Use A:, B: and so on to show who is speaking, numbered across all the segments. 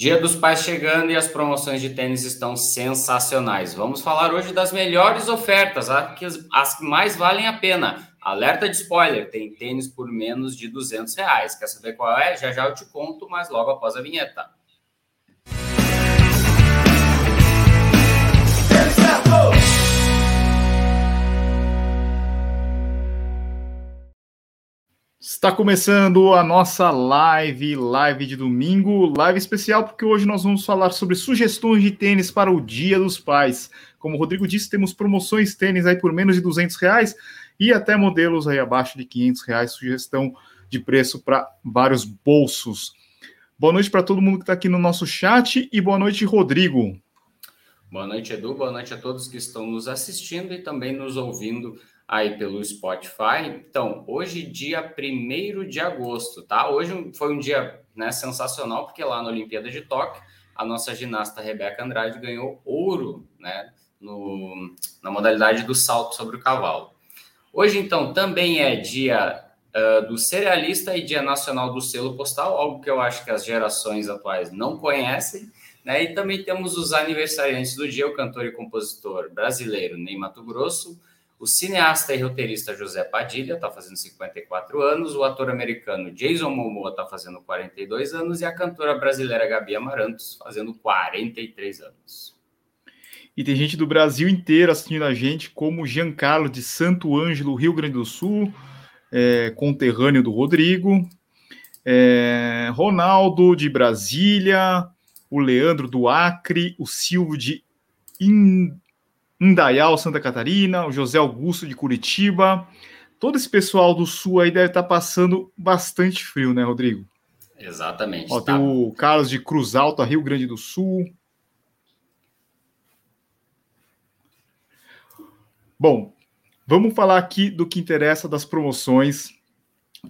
A: Dia dos Pais chegando e as promoções de tênis estão sensacionais. Vamos falar hoje das melhores ofertas, as que mais valem a pena. Alerta de spoiler, tem tênis por menos de 200 reais. Quer saber qual é? Já já eu te conto, mas logo após a vinheta.
B: Está começando a nossa live, live de domingo, live especial, porque hoje nós vamos falar sobre sugestões de tênis para o Dia dos Pais. Como o Rodrigo disse, temos promoções tênis aí por menos de 200 reais e até modelos aí abaixo de 500 reais, sugestão de preço para vários bolsos. Boa noite para todo mundo que está aqui no nosso chat e boa noite, Rodrigo.
A: Boa noite, Edu. Boa noite a todos que estão nos assistindo e também nos ouvindo aí pelo Spotify. Então, hoje, dia 1 de agosto, tá? Hoje foi um dia né, sensacional, porque lá na Olimpíada de Tóquio, a nossa ginasta Rebeca Andrade ganhou ouro, né? No, na modalidade do salto sobre o cavalo. Hoje, então, também é dia uh, do cerealista e dia nacional do selo postal, algo que eu acho que as gerações atuais não conhecem. Né? E também temos os aniversariantes do dia, o cantor e compositor brasileiro Ney Mato Grosso, o cineasta e roteirista José Padilha está fazendo 54 anos, o ator americano Jason Momoa está fazendo 42 anos e a cantora brasileira Gabi Amarantos fazendo 43 anos.
B: E tem gente do Brasil inteiro assistindo a gente, como Giancarlo de Santo Ângelo, Rio Grande do Sul, é, conterrâneo do Rodrigo, é, Ronaldo de Brasília, o Leandro do Acre, o Silvio de Indaial, Santa Catarina, o José Augusto de Curitiba. Todo esse pessoal do sul aí deve estar tá passando bastante frio, né, Rodrigo?
A: Exatamente.
B: Ó, tá. Tem o Carlos de Cruz Alta, Rio Grande do Sul. Bom, vamos falar aqui do que interessa das promoções.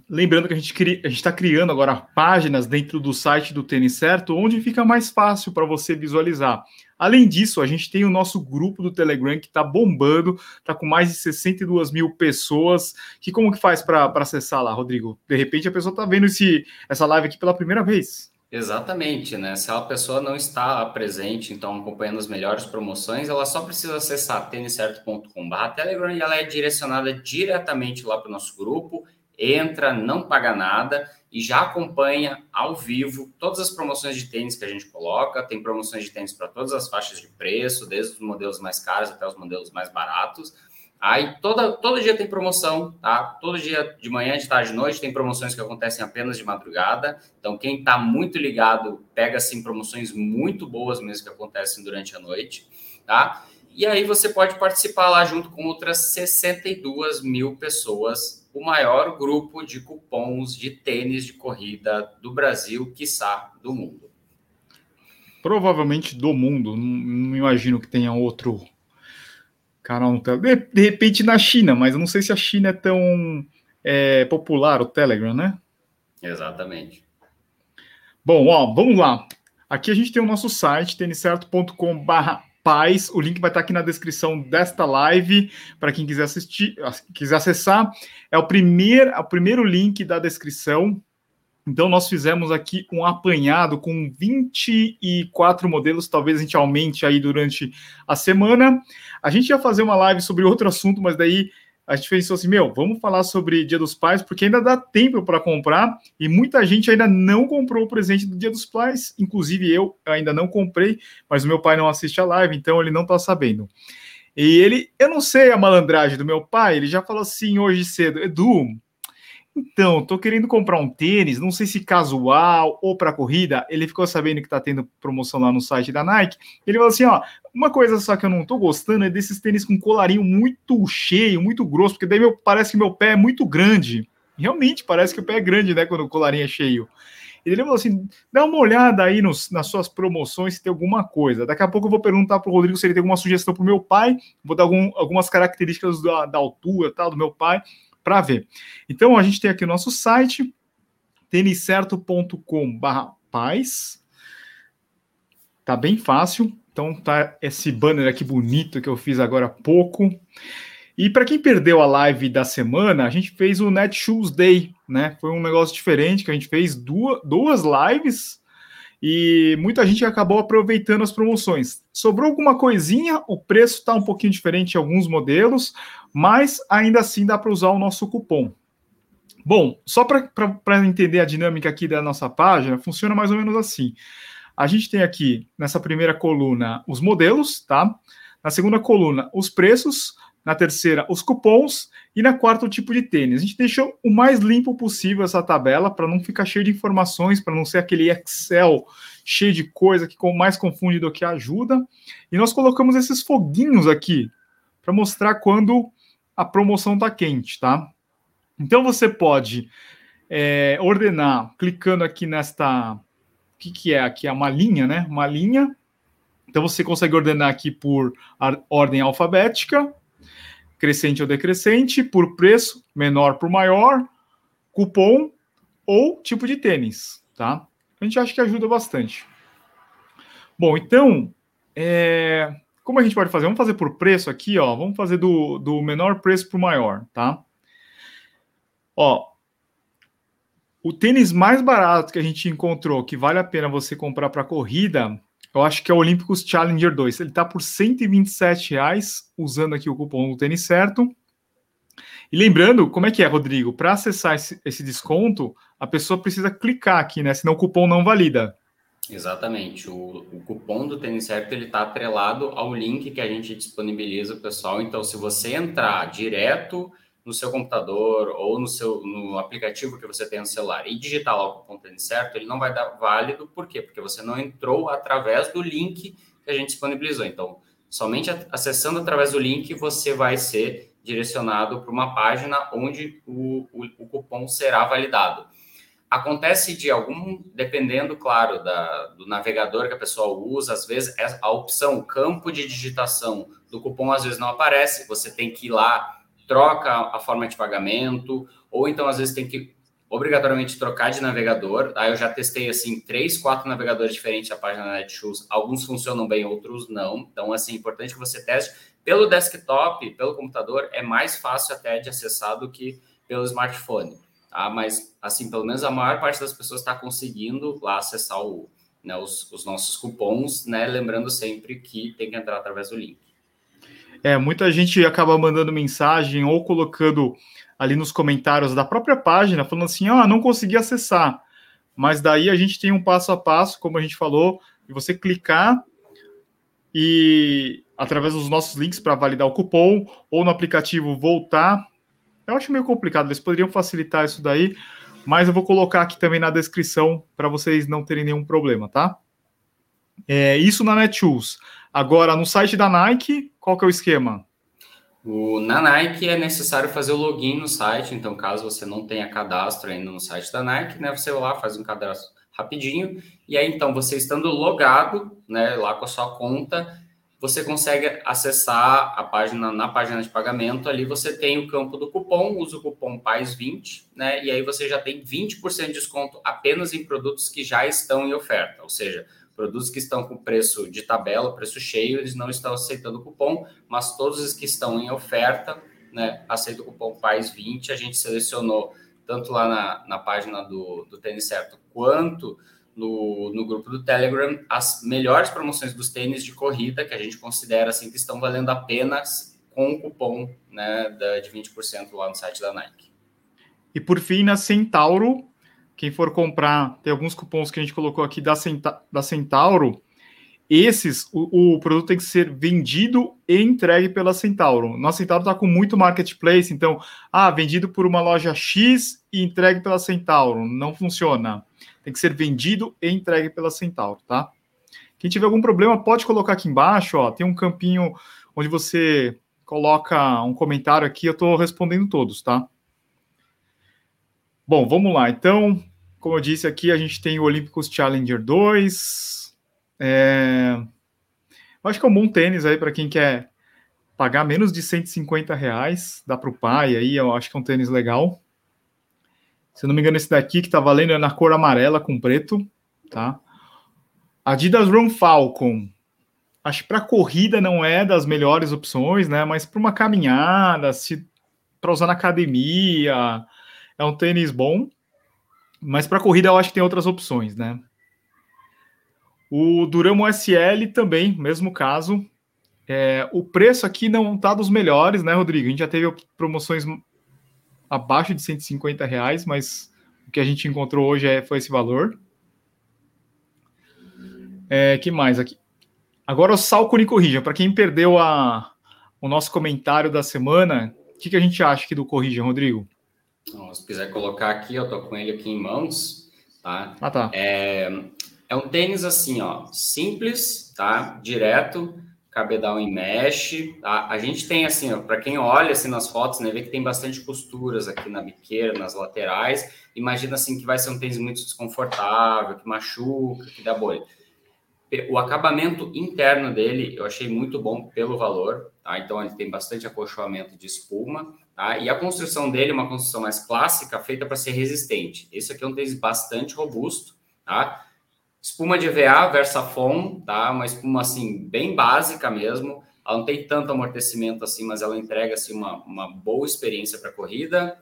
B: Lembrando que a gente está criando agora páginas dentro do site do Tênis Certo, onde fica mais fácil para você visualizar. Além disso, a gente tem o nosso grupo do Telegram que está bombando, está com mais de 62 mil pessoas. Que como que faz para acessar lá, Rodrigo? De repente a pessoa está vendo esse, essa live aqui pela primeira vez.
A: Exatamente, né? Se a pessoa não está presente, então acompanhando as melhores promoções, ela só precisa acessar têniscerto.com.br Telegram e ela é direcionada diretamente lá para o nosso grupo. Entra, não paga nada e já acompanha ao vivo todas as promoções de tênis que a gente coloca. Tem promoções de tênis para todas as faixas de preço, desde os modelos mais caros até os modelos mais baratos. Aí toda, todo dia tem promoção, tá? Todo dia de manhã, de tarde, de noite tem promoções que acontecem apenas de madrugada. Então, quem está muito ligado pega assim promoções muito boas mesmo que acontecem durante a noite, tá? E aí você pode participar lá junto com outras 62 mil pessoas o maior grupo de cupons de tênis de corrida do Brasil, quiçá do mundo.
B: Provavelmente do mundo, não, não imagino que tenha outro canal no Telegram. De, repente na China, mas eu não sei se a China é tão é, popular, o Telegram, né?
A: Exatamente.
B: Bom, ó, vamos lá. Aqui a gente tem o nosso site, têniscerto.com.br Paz. O link vai estar aqui na descrição desta live para quem quiser assistir, quiser acessar. É o primeiro, é o primeiro link da descrição. Então, nós fizemos aqui um apanhado com 24 modelos, talvez a gente aumente aí durante a semana. A gente ia fazer uma live sobre outro assunto, mas daí a gente pensou assim, meu, vamos falar sobre Dia dos Pais, porque ainda dá tempo para comprar e muita gente ainda não comprou o presente do Dia dos Pais, inclusive eu ainda não comprei, mas o meu pai não assiste a live, então ele não está sabendo. E ele, eu não sei a malandragem do meu pai, ele já falou assim hoje cedo, Edu, então, tô querendo comprar um tênis, não sei se casual ou para corrida. Ele ficou sabendo que tá tendo promoção lá no site da Nike. Ele falou assim: ó, uma coisa só que eu não tô gostando é desses tênis com colarinho muito cheio, muito grosso, porque daí meu, parece que meu pé é muito grande. Realmente parece que o pé é grande, né, quando o colarinho é cheio. Ele falou assim: dá uma olhada aí nos, nas suas promoções se tem alguma coisa. Daqui a pouco eu vou perguntar para o Rodrigo se ele tem alguma sugestão para o meu pai. Vou dar algum, algumas características da, da altura tal, do meu pai para ver. Então, a gente tem aqui o nosso site, têniscerto.com/paz. Tá bem fácil. Então, tá esse banner aqui bonito que eu fiz agora há pouco. E para quem perdeu a live da semana, a gente fez o Netshoes Day, né? Foi um negócio diferente que a gente fez duas, duas lives e muita gente acabou aproveitando as promoções. Sobrou alguma coisinha, o preço está um pouquinho diferente em alguns modelos, mas ainda assim dá para usar o nosso cupom. Bom, só para entender a dinâmica aqui da nossa página, funciona mais ou menos assim. A gente tem aqui nessa primeira coluna os modelos, tá? Na segunda coluna, os preços. Na terceira, os cupons. E na quarta, o tipo de tênis. A gente deixou o mais limpo possível essa tabela para não ficar cheio de informações, para não ser aquele Excel cheio de coisa que mais confunde do que ajuda. E nós colocamos esses foguinhos aqui para mostrar quando a promoção está quente, tá? Então você pode é, ordenar clicando aqui nesta. O que, que é aqui? É uma linha, né? Uma linha então você consegue ordenar aqui por ordem alfabética, crescente ou decrescente, por preço, menor para maior, cupom ou tipo de tênis, tá? A gente acha que ajuda bastante. Bom, então, é... como a gente pode fazer? Vamos fazer por preço aqui, ó. Vamos fazer do, do menor preço para o maior, tá? Ó, o tênis mais barato que a gente encontrou que vale a pena você comprar para corrida eu acho que é o Olímpicos Challenger 2. Ele está por 127 reais, usando aqui o cupom do tênis certo. E lembrando, como é que é, Rodrigo? Para acessar esse, esse, desconto, a pessoa precisa clicar aqui, né? Senão o cupom não valida.
A: Exatamente. O, o cupom do tênis certo ele está atrelado ao link que a gente disponibiliza, pessoal. Então, se você entrar direto no seu computador ou no seu no aplicativo que você tem no celular e digitar lá o tênis certo, ele não vai dar válido. Por quê? Porque você não entrou através do link que a gente disponibilizou. Então, somente acessando através do link você vai ser direcionado para uma página onde o, o, o, cupom será validado. Acontece de algum, dependendo, claro, da, do navegador que a pessoa usa, às vezes a opção, o campo de digitação do cupom às vezes não aparece, você tem que ir lá troca a forma de pagamento, ou então às vezes tem que obrigatoriamente trocar de navegador. Aí eu já testei assim três, quatro navegadores diferentes da página da Netshoes. Alguns funcionam bem, outros não. Então assim, é importante que você teste pelo desktop, pelo computador, é mais fácil até de acessar do que pelo smartphone. Tá? Mas assim, pelo menos a maior parte das pessoas está conseguindo lá acessar o, né, os, os nossos cupons, né? Lembrando sempre que tem que entrar através do link.
B: É, muita gente acaba mandando mensagem ou colocando ali nos comentários da própria página, falando assim: ah, não consegui acessar. Mas daí a gente tem um passo a passo, como a gente falou, e você clicar e através dos nossos links para validar o cupom ou no aplicativo voltar. Eu acho meio complicado, eles poderiam facilitar isso daí, mas eu vou colocar aqui também na descrição para vocês não terem nenhum problema, tá? É, isso na Netshoes. Agora, no site da Nike, qual que é o esquema?
A: O, na Nike é necessário fazer o login no site, então caso você não tenha cadastro ainda no site da Nike, né, você vai lá, faz um cadastro rapidinho, e aí então você estando logado, né, lá com a sua conta, você consegue acessar a página, na página de pagamento, ali você tem o campo do cupom, usa o cupom PAIS20, né, e aí você já tem 20% de desconto apenas em produtos que já estão em oferta, ou seja, Produtos que estão com preço de tabela, preço cheio, eles não estão aceitando cupom, mas todos os que estão em oferta, né, aceitam o cupom PAIS20. A gente selecionou tanto lá na, na página do, do Tênis Certo quanto no, no grupo do Telegram as melhores promoções dos tênis de corrida que a gente considera assim que estão valendo apenas com o cupom né, de 20% lá no site da Nike.
B: E por fim, na Centauro, quem for comprar, tem alguns cupons que a gente colocou aqui da, Centa, da Centauro. Esses, o, o, produto tem que ser vendido e entregue pela Centauro. Nossa Centauro está com muito marketplace, então, ah, vendido por uma loja X e entregue pela Centauro. Não funciona. Tem que ser vendido e entregue pela Centauro, tá? Quem tiver algum problema, pode colocar aqui embaixo, ó. Tem um campinho onde você coloca um comentário aqui, eu estou respondendo todos, tá? Bom, vamos lá. Então, como eu disse aqui, a gente tem o Olímpicos Challenger 2. É... Acho que é um bom tênis aí para quem quer pagar menos de 150 reais. Dá para o pai aí, eu acho que é um tênis legal. Se não me engano, esse daqui que tá valendo é na cor amarela com preto, tá? Adidas Run Falcon. Acho que para corrida não é das melhores opções, né? Mas para uma caminhada, se para usar na academia, é um tênis bom, mas para corrida eu acho que tem outras opções, né? O Duramo SL também, mesmo caso. É, o preço aqui não está dos melhores, né, Rodrigo? A gente já teve promoções abaixo de 150 reais, mas o que a gente encontrou hoje é, foi esse valor. É, que mais aqui? Agora o Salcone Corrija. Para quem perdeu a, o nosso comentário da semana, o que, que a gente acha aqui do Corrija, Rodrigo?
A: Se quiser colocar aqui, eu tô com ele aqui em mãos, tá?
B: Ah, tá.
A: É, é um tênis assim, ó, simples, tá? Direto, cabedal em mesh, tá? A gente tem assim, ó, para quem olha assim nas fotos, né, vê que tem bastante costuras aqui na biqueira, nas laterais. Imagina assim que vai ser um tênis muito desconfortável, que machuca, que dá bolha. O acabamento interno dele eu achei muito bom pelo valor, tá? Então ele tem bastante acolchoamento de espuma, tá? E a construção dele é uma construção mais clássica, feita para ser resistente. Esse aqui é um tênis bastante robusto, tá? Espuma de EVA Versafon, tá? Uma espuma assim bem básica mesmo. Ela não tem tanto amortecimento assim, mas ela entrega assim uma, uma boa experiência para corrida.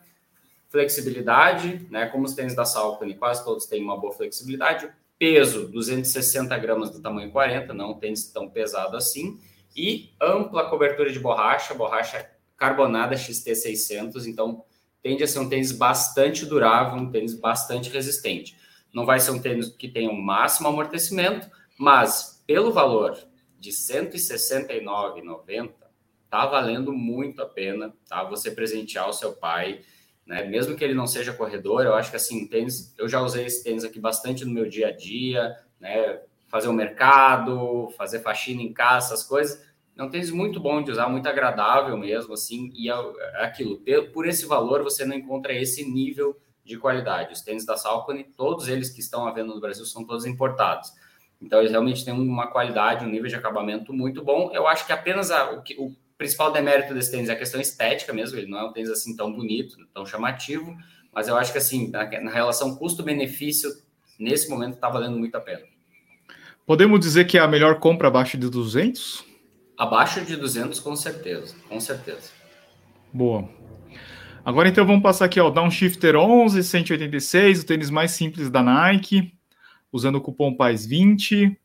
A: Flexibilidade, né? Como os tênis da Salcone, quase todos têm uma boa flexibilidade peso 260 gramas do tamanho 40, não um tênis tão pesado assim, e ampla cobertura de borracha, borracha carbonada XT600, então tende a ser um tênis bastante durável, um tênis bastante resistente. Não vai ser um tênis que tenha um máximo amortecimento, mas pelo valor de R$ 169,90, tá valendo muito a pena, tá? Você presentear o seu pai, né? Mesmo que ele não seja corredor, eu acho que assim, tênis, eu já usei esse tênis aqui bastante no meu dia a dia, né? Fazer o um mercado, fazer faxina em casa, essas coisas. É um tênis muito bom de usar, muito agradável mesmo, assim, e é, é aquilo, por esse valor você não encontra esse nível de qualidade. Os tênis da Salcone, todos eles que estão à venda no Brasil são todos importados. Então, eles realmente têm uma qualidade, um nível de acabamento muito bom. Eu acho que apenas a, o, o principal demérito desse tênis é a questão estética mesmo, ele não é um tênis assim tão bonito, tão chamativo, mas eu acho que assim, na, na relação custo-benefício, nesse momento está valendo muito a pena.
B: Podemos dizer que é a melhor compra abaixo de 200?
A: Abaixo de 200, com certeza, com certeza.
B: Boa. Agora então vamos passar aqui ao Downshifter 11, 186, o tênis mais simples da Nike, usando o cupom PAIS20.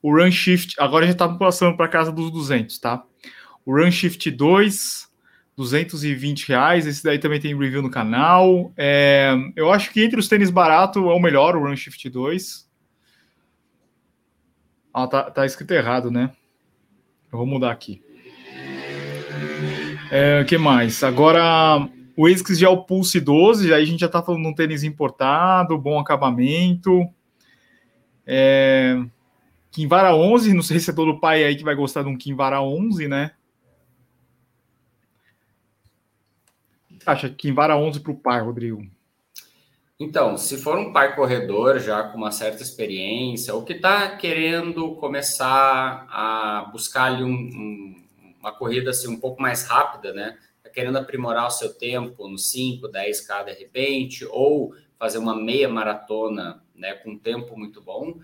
B: O Run Shift, agora já está passando para casa dos 200, tá? O Run Shift 2, 220 reais. Esse daí também tem review no canal. É, eu acho que entre os tênis baratos é o melhor, o Run Shift 2. Ah, tá, tá escrito errado, né? Eu vou mudar aqui. É, o que mais? Agora, o ASICS Gel Pulse 12, aí a gente já tá falando de um tênis importado, bom acabamento. É, Kinvara 11, não sei se é todo pai aí que vai gostar de um Kinvara 11, né? acha que vara 11 para o pai, Rodrigo?
A: Então, se for um pai corredor já com uma certa experiência, ou que está querendo começar a buscar ali um, um, uma corrida assim, um pouco mais rápida, né? Está querendo aprimorar o seu tempo no 5, 10K de repente, ou fazer uma meia maratona né, com um tempo muito bom.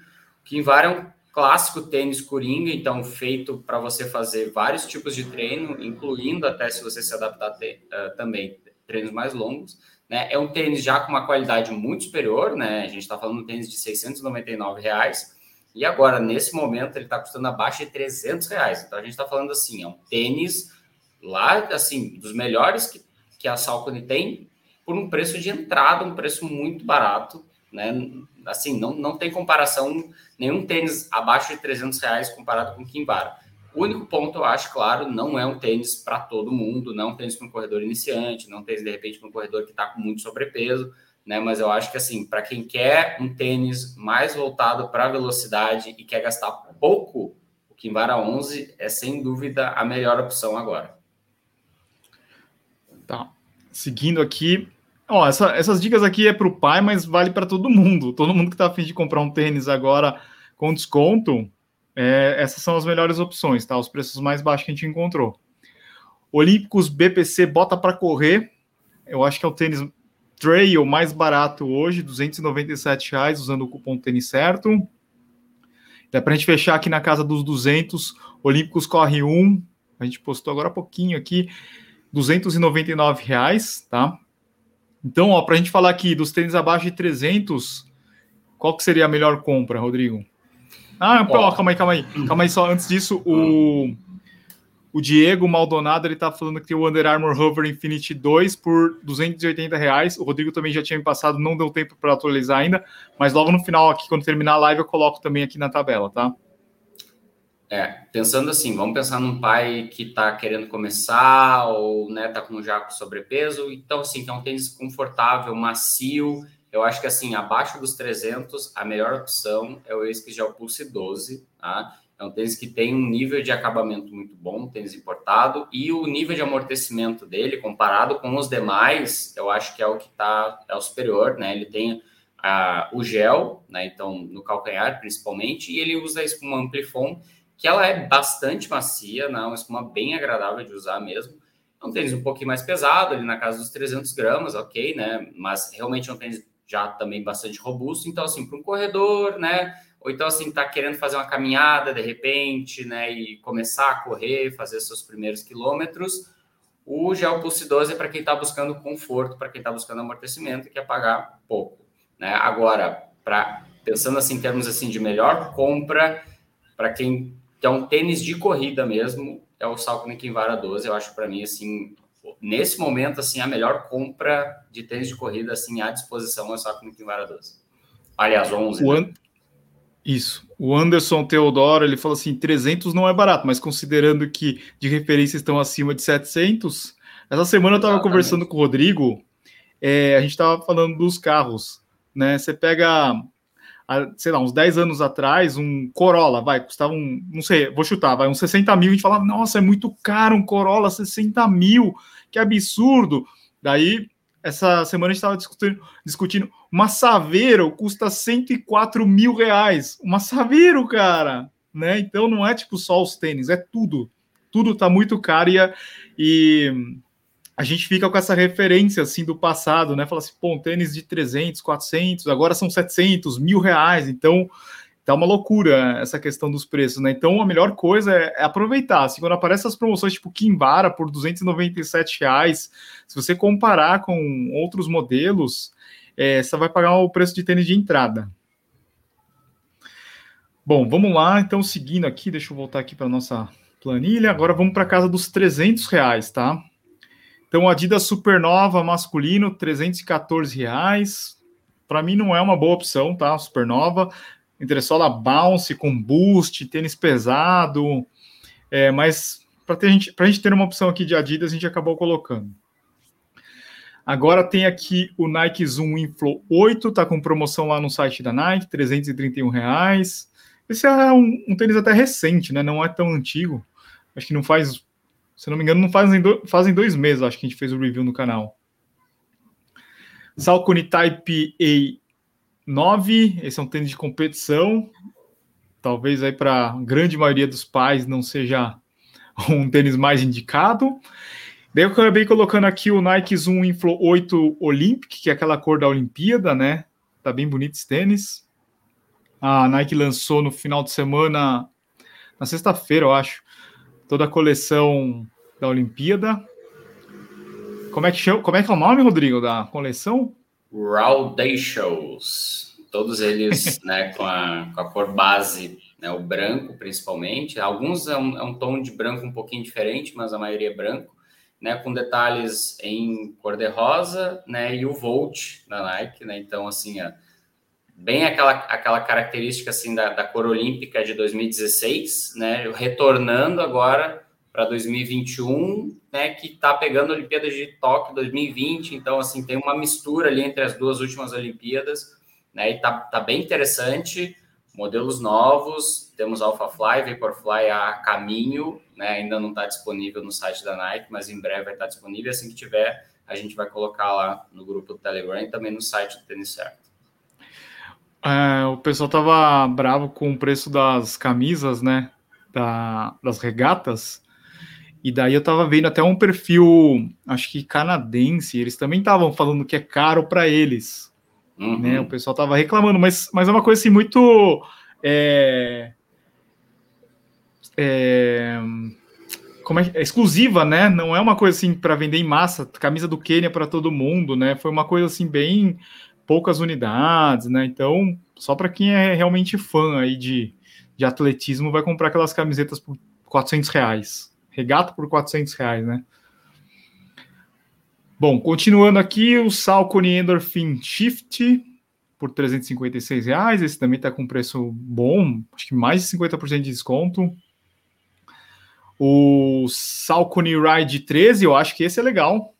A: O vara é um clássico tênis coringa, então feito para você fazer vários tipos de treino, incluindo até se você se adaptar te, uh, também treinos mais longos. Né? É um tênis já com uma qualidade muito superior, né? A gente está falando de um tênis de 699 reais. E agora, nesse momento, ele está custando abaixo de 300 reais. Então, a gente está falando assim, é um tênis lá, assim, dos melhores que, que a Salcone tem, por um preço de entrada, um preço muito barato, né? Assim, não, não tem comparação, nenhum tênis abaixo de 300 reais comparado com o Kimbara. O único ponto, eu acho, claro, não é um tênis para todo mundo, não é um tênis para um corredor iniciante, não é tênis, de repente, para um corredor que está com muito sobrepeso, né? Mas eu acho que, assim, para quem quer um tênis mais voltado para velocidade e quer gastar pouco, o Kimbara 11 é, sem dúvida, a melhor opção agora.
B: Tá. Seguindo aqui, Ó, essa, essas dicas aqui é para o pai, mas vale para todo mundo. Todo mundo que está afim de comprar um tênis agora com desconto, é, essas são as melhores opções, tá? Os preços mais baixos que a gente encontrou. Olímpicos BPC bota para correr. Eu acho que é o tênis trail mais barato hoje, 297 reais, usando o cupom tênis certo. Dá para a gente fechar aqui na casa dos 200. Olímpicos corre 1. A gente postou agora há pouquinho aqui, 299 reais, tá? Então, ó, para a gente falar aqui dos tênis abaixo de 300, qual que seria a melhor compra, Rodrigo? Ah, ó, calma aí, calma aí. Calma aí, só antes disso, o, o Diego Maldonado, ele tá falando que tem o Under Armour Hover Infinity 2 por 280 reais. O Rodrigo também já tinha me passado, não deu tempo para atualizar ainda, mas logo no final aqui, quando terminar a live, eu coloco também aqui na tabela, tá?
A: É, pensando assim, vamos pensar num pai que está querendo começar ou né, tá com já com sobrepeso, então assim, que é um tênis confortável, macio, eu acho que assim, abaixo dos 300, a melhor opção é o Esquis Gel Pulse 12, tá? É um tênis que tem um nível de acabamento muito bom, um tênis importado, e o nível de amortecimento dele, comparado com os demais, eu acho que é o que está é o superior, né? Ele tem uh, o gel, né? Então, no calcanhar, principalmente, e ele usa a espuma Amplifon, que ela é bastante macia, né? uma espuma bem agradável de usar mesmo. É um tênis um pouquinho mais pesado, ali na casa dos 300 gramas, ok, né? Mas realmente é um tênis já também bastante robusto. Então, assim, para um corredor, né? Ou então, assim, tá querendo fazer uma caminhada de repente, né? E começar a correr, fazer seus primeiros quilômetros. O Gel Pulse 12 é para quem está buscando conforto, para quem está buscando amortecimento e quer pagar pouco, né? Agora, para pensando assim em termos assim de melhor compra para quem que é um tênis de corrida mesmo, é o Salcone Kinvara 12. Eu acho para mim assim, nesse momento assim, a melhor compra de tênis de corrida assim à disposição é o Salcone Kinvara 12. Aliás, 11.
B: O né? Isso. O Anderson Teodoro, ele falou assim, 300 não é barato, mas considerando que de referência estão acima de 700, essa semana eu estava conversando com o Rodrigo, é, a gente estava falando dos carros, né? Você pega sei lá, uns 10 anos atrás, um Corolla, vai, custava um, não sei, vou chutar, vai, uns 60 mil, a gente fala, nossa, é muito caro um Corolla, 60 mil, que absurdo. Daí, essa semana a gente estava discutindo, discutindo, uma Saveiro custa 104 mil reais, uma Saveiro, cara, né? Então não é tipo só os tênis, é tudo, tudo tá muito caro e, e a gente fica com essa referência assim do passado, né? Fala assim, pô, um tênis de 300, 400, agora são 700, mil reais. Então, tá uma loucura essa questão dos preços, né? Então, a melhor coisa é, é aproveitar. Assim, quando aparecem as promoções tipo Kimbara por 297 reais, se você comparar com outros modelos, é, você vai pagar o preço de tênis de entrada. Bom, vamos lá. Então, seguindo aqui, deixa eu voltar aqui para nossa planilha. Agora vamos para casa dos 300 reais, tá? Então, Adidas Supernova masculino, 314 reais. Para mim não é uma boa opção, tá? Supernova. Entressola bounce com boost, tênis pesado. É, mas para a gente, gente ter uma opção aqui de Adidas, a gente acabou colocando. Agora tem aqui o Nike Zoom Inflow 8, tá com promoção lá no site da Nike, 331 reais. Esse é um, um tênis até recente, né? Não é tão antigo. Acho que não faz se não me engano, não fazem, do, fazem dois meses, acho que a gente fez o review no canal. Salcone Type A9, esse é um tênis de competição. Talvez aí para a grande maioria dos pais não seja um tênis mais indicado. Daí eu acabei colocando aqui o Nike Zoom Inflow 8 Olympic, que é aquela cor da Olimpíada, né? Tá bem bonito esse tênis. A Nike lançou no final de semana, na sexta-feira, eu acho, toda a coleção da Olimpíada. Como é que, chama, como é, que é o nome, Rodrigo, da coleção?
A: Raudacious. Todos eles né, com, a, com a cor base, né, o branco principalmente. Alguns é um, é um tom de branco um pouquinho diferente, mas a maioria é branco. Né, com detalhes em cor de rosa, né, e o Volt da Nike, né, então assim, é bem aquela, aquela característica assim da, da cor olímpica de 2016, né, retornando agora para 2021, né, que está pegando a Olimpíada de Tóquio 2020, então assim tem uma mistura ali entre as duas últimas Olimpíadas, né, e tá, tá bem interessante, modelos novos, temos AlphaFly, Vaporfly a caminho, né, ainda não está disponível no site da Nike, mas em breve vai estar tá disponível, assim que tiver, a gente vai colocar lá no grupo do Telegram e também no site do Tênis Certo.
B: É, o pessoal tava bravo com o preço das camisas, né, da, das regatas, e daí eu tava vendo até um perfil, acho que canadense, eles também estavam falando que é caro para eles. Uhum. Né? O pessoal tava reclamando, mas, mas é uma coisa assim muito. É, é, como é, é, exclusiva, né? Não é uma coisa assim para vender em massa, camisa do Quênia para todo mundo, né? Foi uma coisa assim bem poucas unidades, né? Então, só para quem é realmente fã aí de, de atletismo, vai comprar aquelas camisetas por 400 reais. Regata por 400 reais, né? Bom, continuando aqui, o Salcone Endorphin Shift por 356 reais. Esse também está com preço bom, acho que mais de 50% de desconto. O Salcone Ride 13, eu acho que esse é legal.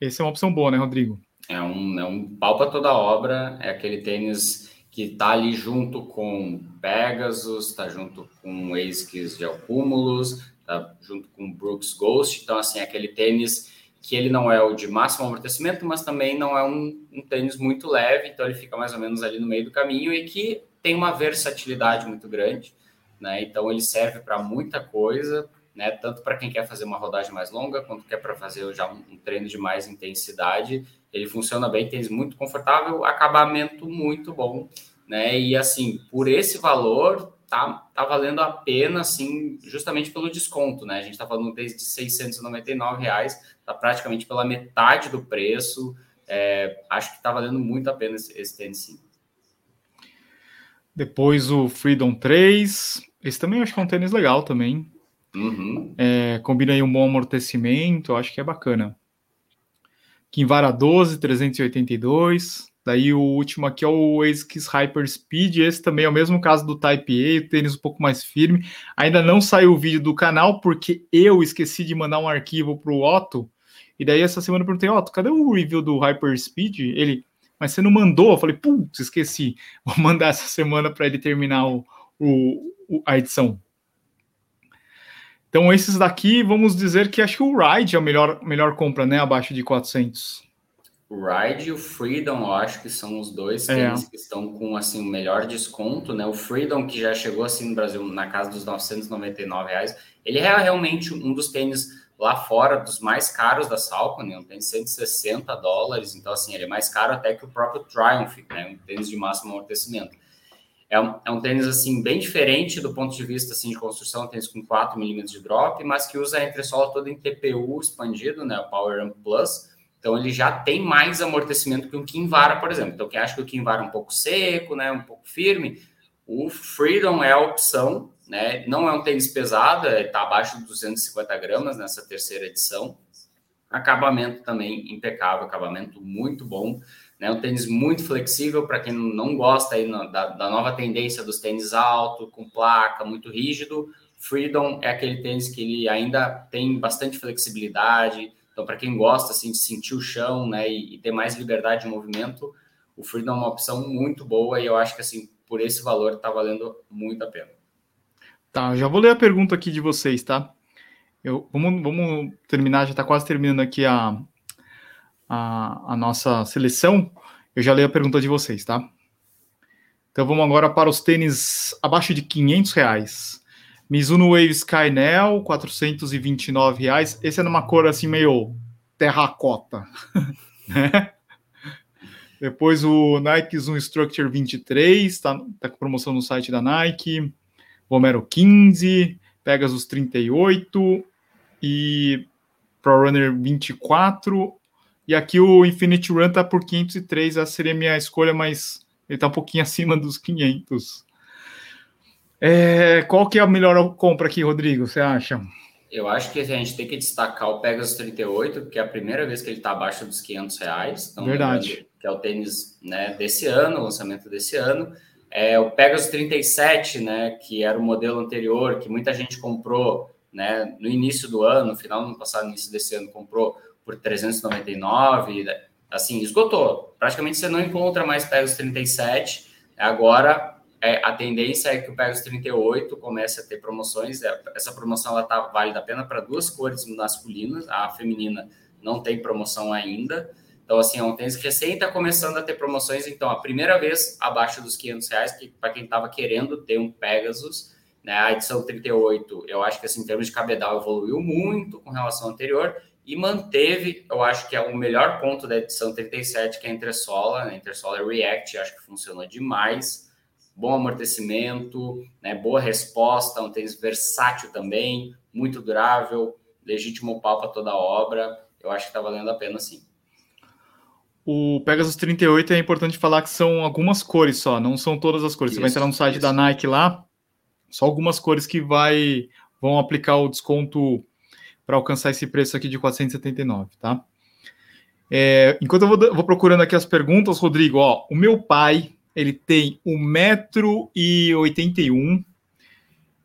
B: Esse é uma opção boa, né, Rodrigo?
A: É um, é um pau para toda obra, é aquele tênis que está ali junto com Pegasus, está junto com ASICS de acúmulos, está junto com Brooks Ghost, então assim, é aquele tênis que ele não é o de máximo amortecimento, mas também não é um, um tênis muito leve, então ele fica mais ou menos ali no meio do caminho e que tem uma versatilidade muito grande, né? Então ele serve para muita coisa, né? Tanto para quem quer fazer uma rodagem mais longa, quanto quer para fazer já um, um, treino de mais intensidade. Ele funciona bem, tênis muito confortável, acabamento muito bom, né? E assim, por esse valor, tá, tá valendo a pena, assim, justamente pelo desconto, né? A gente está falando desde 699 reais, tá praticamente pela metade do preço. É, acho que está valendo muito a pena esse, esse tênis, sim.
B: Depois o Freedom 3. Esse também acho que é um tênis legal também.
A: Uhum.
B: É, combina aí um bom amortecimento, acho que é bacana. Kinvara 12, 382. Daí o último aqui é o ASICS Hyper Speed. Esse também é o mesmo caso do Type A, tênis um pouco mais firme. Ainda não saiu o vídeo do canal porque eu esqueci de mandar um arquivo para o Otto. E daí essa semana eu perguntei, Otto, cadê o review do Hyper Speed? Ele, mas você não mandou? Eu falei, putz, esqueci. Vou mandar essa semana para ele terminar o, o, a edição. Então, esses daqui, vamos dizer que acho que o Ride é a melhor, melhor compra, né? Abaixo de 400.
A: O Ride e o Freedom, eu acho que são os dois é. que estão com assim o melhor desconto, né? O Freedom, que já chegou assim no Brasil na casa dos 999 reais, ele é realmente um dos tênis lá fora dos mais caros da Salcone, um tênis 160 dólares, então assim, ele é mais caro até que o próprio Triumph, né? Um tênis de máximo amortecimento. É um, é um tênis assim bem diferente do ponto de vista assim de construção, um tênis com 4 milímetros de drop, mas que usa a entressola toda em TPU expandido, né, o Power Amp Plus. Então ele já tem mais amortecimento que um Kinvara, por exemplo. Então quem acha que o Kinvara é um pouco seco, né, um pouco firme, o Freedom é a opção, né? Não é um tênis pesado, está abaixo de 250 gramas nessa terceira edição. Acabamento também impecável, acabamento muito bom. Né? Um tênis muito flexível para quem não gosta aí da, da nova tendência dos tênis alto, com placa, muito rígido. Freedom é aquele tênis que ele ainda tem bastante flexibilidade. Então, para quem gosta assim, de sentir o chão né, e, e, ter mais liberdade de movimento, o Freedom é uma opção muito boa e eu acho que assim, por esse valor está valendo muito a pena.
B: Tá, já vou ler a pergunta aqui de vocês, tá? Eu, vamos, vamos terminar, já está quase terminando aqui a, a, a nossa seleção, eu já leio a pergunta de vocês, tá? Então vamos agora para os tênis abaixo de 500 reais. Mizuno Wave Skynel, 429 reais. Esse é numa cor assim meio terracota, né? Depois o Nike Zoom Structure 23, tá, tá com promoção no site da Nike. Vomero 15, Pegasus 38 e Pro Runner 24 e aqui o Infinity Run tá por 503, essa seria a minha escolha, mas ele tá um pouquinho acima dos 500. É, qual que é a melhor compra aqui, Rodrigo, você acha?
A: Eu acho que a gente tem que destacar o Pegasus 38, porque é a primeira vez que ele está abaixo dos 500 reais.
B: Então, Verdade.
A: Que é o tênis né, desse ano, o lançamento desse ano. É, o Pegasus 37, né, que era o modelo anterior, que muita gente comprou né, no início do ano, no final do ano passado, início desse ano, comprou por 399, assim, esgotou. Praticamente você não encontra mais Pegasus 37. Agora, é, a tendência é que o Pegasus 38 comece a ter promoções. É, essa promoção ela tá válida apenas para duas cores masculinas. A feminina não tem promoção ainda. Então, assim, é um tênis recém está começando a ter promoções. Então, a primeira vez abaixo dos 500 reais, que para quem estava querendo ter um Pegasus, né, a edição 38, eu acho que, assim, em termos de cabedal, evoluiu muito com relação ao anterior e manteve, eu acho que é o melhor ponto da edição 37, que é a entressola, né? Intersola React, acho que funcionou demais. Bom amortecimento, né? boa resposta, um tênis versátil também, muito durável, legítimo pau para toda a obra. Eu acho que está valendo a pena sim.
B: O Pegasus 38 é importante falar que são algumas cores só, não são todas as cores. Isso, Você vai entrar no site isso. da Nike lá, só algumas cores que vai vão aplicar o desconto para alcançar esse preço aqui de 479, tá? É, enquanto eu vou, vou, procurando aqui as perguntas, Rodrigo, ó, o meu pai, ele tem 1,81m,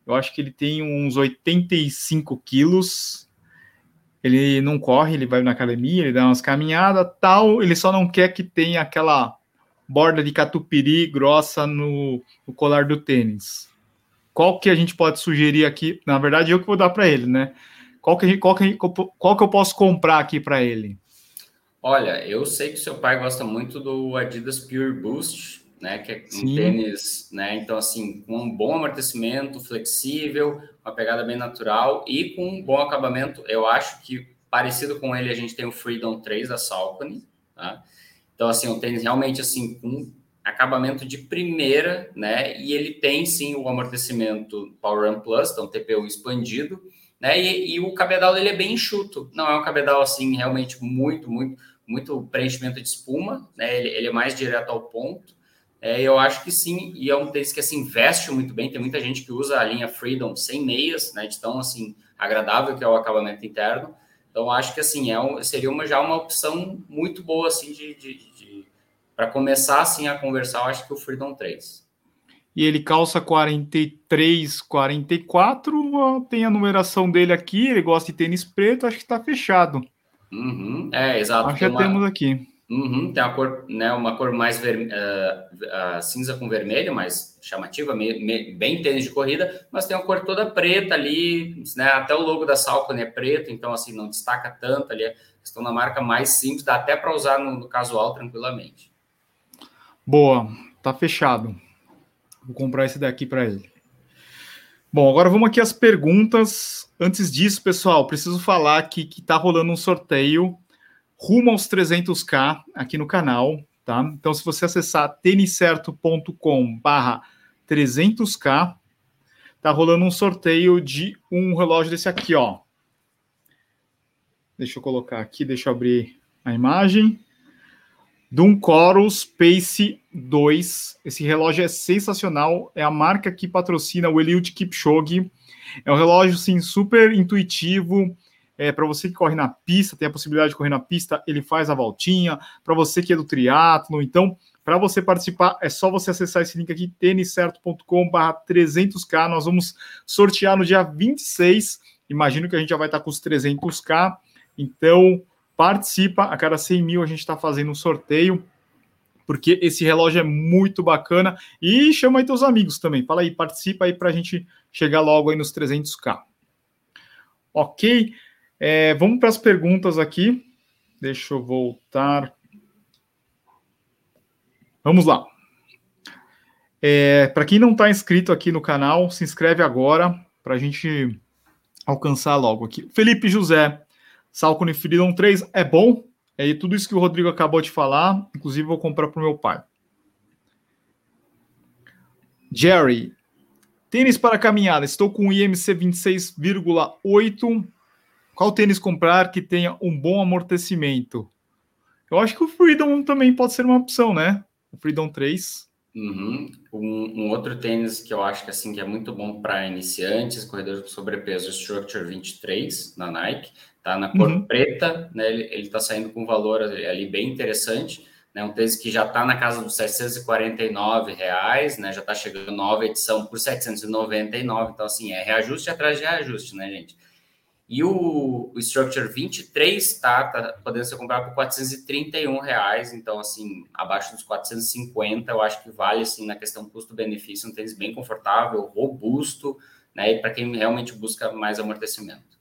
B: eu acho que ele tem uns 85 quilos, ele não corre, ele vai na academia, ele dá umas caminhadas, tal, ele só não quer que tenha aquela borda de catupiry grossa no, no colar do tênis. Qual que a gente pode sugerir aqui? Na verdade, eu que vou dar para ele, né? Qual que, qual, que, qual que eu posso comprar aqui para ele?
A: Olha, eu sei que seu pai gosta muito do Adidas Pure Boost, né? Que é um Sim. tênis, né? Então, assim, com um bom amortecimento, flexível, uma pegada bem natural e com um bom acabamento. Eu acho que parecido com ele, a gente tem o Freedom 3 da Saucony, tá? Então, assim, um tênis realmente, assim, com acabamento de primeira, né? E ele tem, sim, o amortecimento Power Run Plus, então TPU expandido, né? E, e, o cabedal dele é bem enxuto. Não é um cabedal, assim, realmente muito, muito, muito preenchimento de espuma, né? Ele, ele é mais direto ao ponto. É, eu acho que sim, e é um tênis que assim veste muito bem. Tem muita gente que usa a linha Freedom sem meias, né? De tão assim agradável que é o acabamento interno. Então acho que assim é um, seria uma, já uma opção muito boa assim de, de, de para começar assim a conversar. Eu acho que o Freedom 3.
B: E ele calça 43, 44. Tem a numeração dele aqui. Ele gosta de tênis preto. Acho que está fechado.
A: Uhum, é exato.
B: Acho que uma... temos aqui.
A: Uhum, tem uma cor, né, uma cor mais ver, uh, uh, cinza com vermelho, mais chamativa, me, me, bem tênis de corrida, mas tem uma cor toda preta ali, né, até o logo da Salcone é preto, então assim não destaca tanto ali, estão na marca mais simples, dá até para usar no, no, casual tranquilamente.
B: Boa, tá fechado. Vou comprar esse daqui para ele. Bom, agora vamos aqui às perguntas. Antes disso, pessoal, preciso falar que, que tá rolando um sorteio rumo aos 300k aqui no canal, tá? Então, se você acessar tenicerto.com barra 300k, tá rolando um sorteio de um relógio desse aqui, ó. Deixa eu colocar aqui, deixa eu abrir a imagem. De um Coros Pace 2. Esse relógio é sensacional. É a marca que patrocina o Eliud Kipchoge. É um relógio, sim, super intuitivo é, para você que corre na pista, tem a possibilidade de correr na pista, ele faz a voltinha. Para você que é do triatlo, então, para você participar, é só você acessar esse link aqui, têniscerto.com/300k. Nós vamos sortear no dia 26. Imagino que a gente já vai estar com os 300k. Então, participa. A cada 100 mil a gente está fazendo um sorteio porque esse relógio é muito bacana. E chama aí teus amigos também. Fala aí, participa aí para a gente chegar logo aí nos 300k. Ok? É, vamos para as perguntas aqui. Deixa eu voltar. Vamos lá. É, para quem não está inscrito aqui no canal, se inscreve agora para a gente alcançar logo aqui. Felipe José, Salcone Freedom 3 é bom? É tudo isso que o Rodrigo acabou de falar. Inclusive, vou comprar para o meu pai. Jerry, tênis para caminhada. Estou com IMC 26,8 qual tênis comprar que tenha um bom amortecimento? Eu acho que o Freedom também pode ser uma opção, né? O Freedom 3.
A: Uhum. Um, um, outro tênis que eu acho que assim que é muito bom para iniciantes, corredores de sobrepeso, Structure 23 na Nike, tá na cor uhum. preta, né? Ele, ele tá saindo com um valor ali bem interessante, né? Um tênis que já está na casa dos 749 reais, né? Já está chegando nova edição por 799, então assim é reajuste atrás de reajuste, né, gente? E o, o Structure 23 tá, tá podendo ser comprado por 431 reais, então assim, abaixo dos 450, eu acho que vale assim na questão custo-benefício, um tênis bem confortável, robusto, né? E para quem realmente busca mais amortecimento.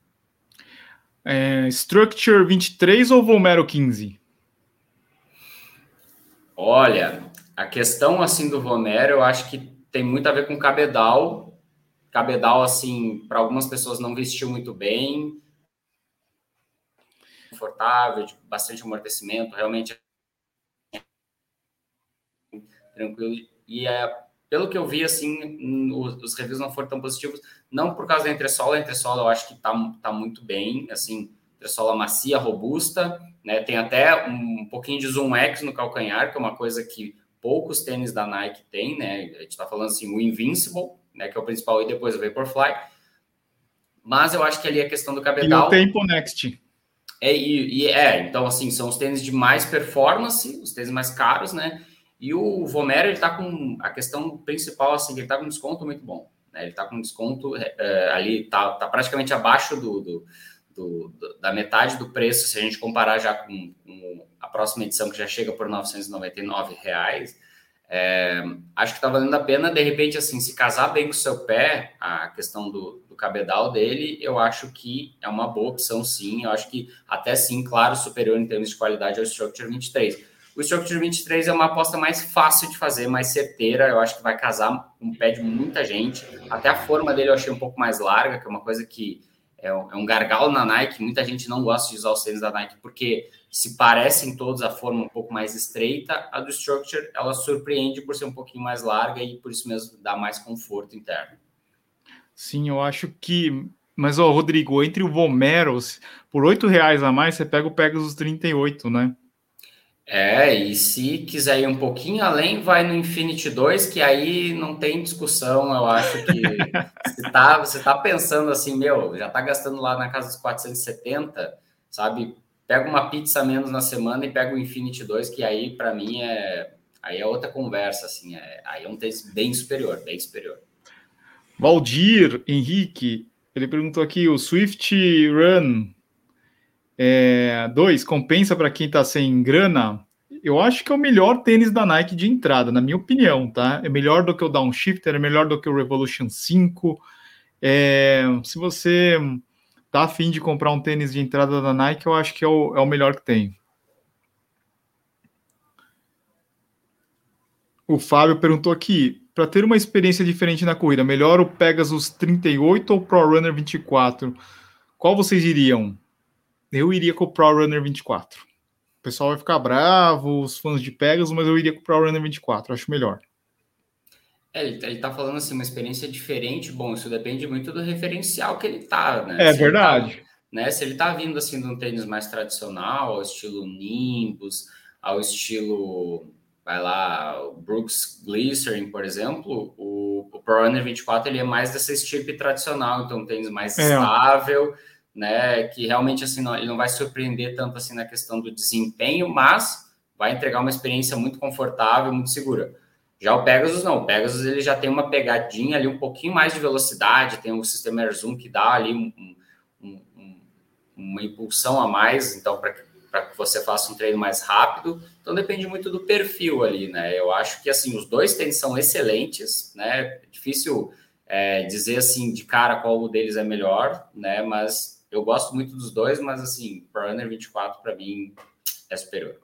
B: É, Structure 23 ou Vomero 15?
A: Olha, a questão assim do Vomero, eu acho que tem muito a ver com cabedal Cabedal, assim, para algumas pessoas não vestiu muito bem, confortável, de bastante amortecimento, realmente tranquilo. E é, pelo que eu vi, assim, os, os, reviews não foram tão positivos, não por causa da entressola, a entressola eu acho que tá, tá muito bem, assim, sola macia, robusta, né? Tem até um pouquinho de zoom X no calcanhar, que é uma coisa que poucos tênis da Nike têm, né? A gente está falando assim, o Invincible, né? Que é o principal, e depois o Vaporfly. Mas eu acho que ali a questão do cabedal...
B: E o Tempo Next.
A: É, e, e, é, então assim, são os tênis de mais performance, os tênis mais caros, né? E o Vomero, ele tá com a questão principal, assim, ele tá com um desconto muito bom. Né? Ele tá com um desconto é, ali, tá, tá praticamente abaixo do, do, do, da metade do preço, se a gente comparar já com, com a próxima edição, que já chega por 999 reais. É, acho que tá valendo a pena, de repente, assim, se casar bem com o seu pé, a questão do, cabedal dele, eu acho que é uma boa opção, sim. Eu acho que até sim, claro, superior em termos de qualidade ao Structure 23. O Structure 23 é uma aposta mais fácil de fazer, mais certeira. Eu acho que vai casar com o pé de muita gente. Até a forma dele eu achei um pouco mais larga, que é uma coisa que é um é gargalo na Nike. Muita gente não gosta de usar os tênis da Nike porque se parecem todos a forma um pouco mais estreita. A do Structure ela surpreende por ser um pouquinho mais larga e por isso mesmo dá mais conforto interno.
B: Sim, eu acho que. Mas, ó, Rodrigo, entre o Vomeros, por oito reais a mais, você pega o Pegasus 38, né?
A: É, e se quiser ir um pouquinho além, vai no Infinity 2, que aí não tem discussão. Eu acho que você tá, você tá pensando assim, meu, já tá gastando lá na casa dos 470, sabe? Pega uma pizza menos na semana e pega o Infinity 2, que aí para mim é aí é outra conversa, assim, é, aí é um tênis bem superior, bem superior.
B: Valdir Henrique, ele perguntou aqui: o Swift Run 2 é, compensa para quem está sem grana? Eu acho que é o melhor tênis da Nike de entrada, na minha opinião, tá? É melhor do que o Downshifter, é melhor do que o Revolution 5. É, se você tá afim de comprar um tênis de entrada da Nike, eu acho que é o, é o melhor que tem. O Fábio perguntou aqui: para ter uma experiência diferente na corrida, melhor o Pegasus 38 ou o Pro Runner 24? Qual vocês iriam? Eu iria com o Pro Runner 24. O pessoal vai ficar bravo, os fãs de Pegasus, mas eu iria com o Pro Runner 24, acho melhor.
A: É, ele, ele tá falando assim, uma experiência diferente. Bom, isso depende muito do referencial que ele tá, né?
B: É Se verdade.
A: Tá, né? Se ele tá vindo assim de um tênis mais tradicional, ao estilo Nimbus, ao estilo vai lá, Brooks Glycerin, por exemplo, o, o Pro Runner 24 ele é mais dessa estipe tradicional, então tênis mais é. estável, né, que realmente assim não, ele não vai surpreender tanto assim na questão do desempenho, mas vai entregar uma experiência muito confortável, muito segura. Já o Pegasus não, o Pegasus ele já tem uma pegadinha ali um pouquinho mais de velocidade, tem o sistema Air Zoom que dá ali um, um, um, uma impulsão a mais, então para que você faça um treino mais rápido. Então depende muito do perfil ali, né? Eu acho que assim os dois tênis são excelentes, né? Difícil é, dizer assim de cara qual deles é melhor, né? Mas eu gosto muito dos dois, mas assim, Pro Runner 24 para mim é superior.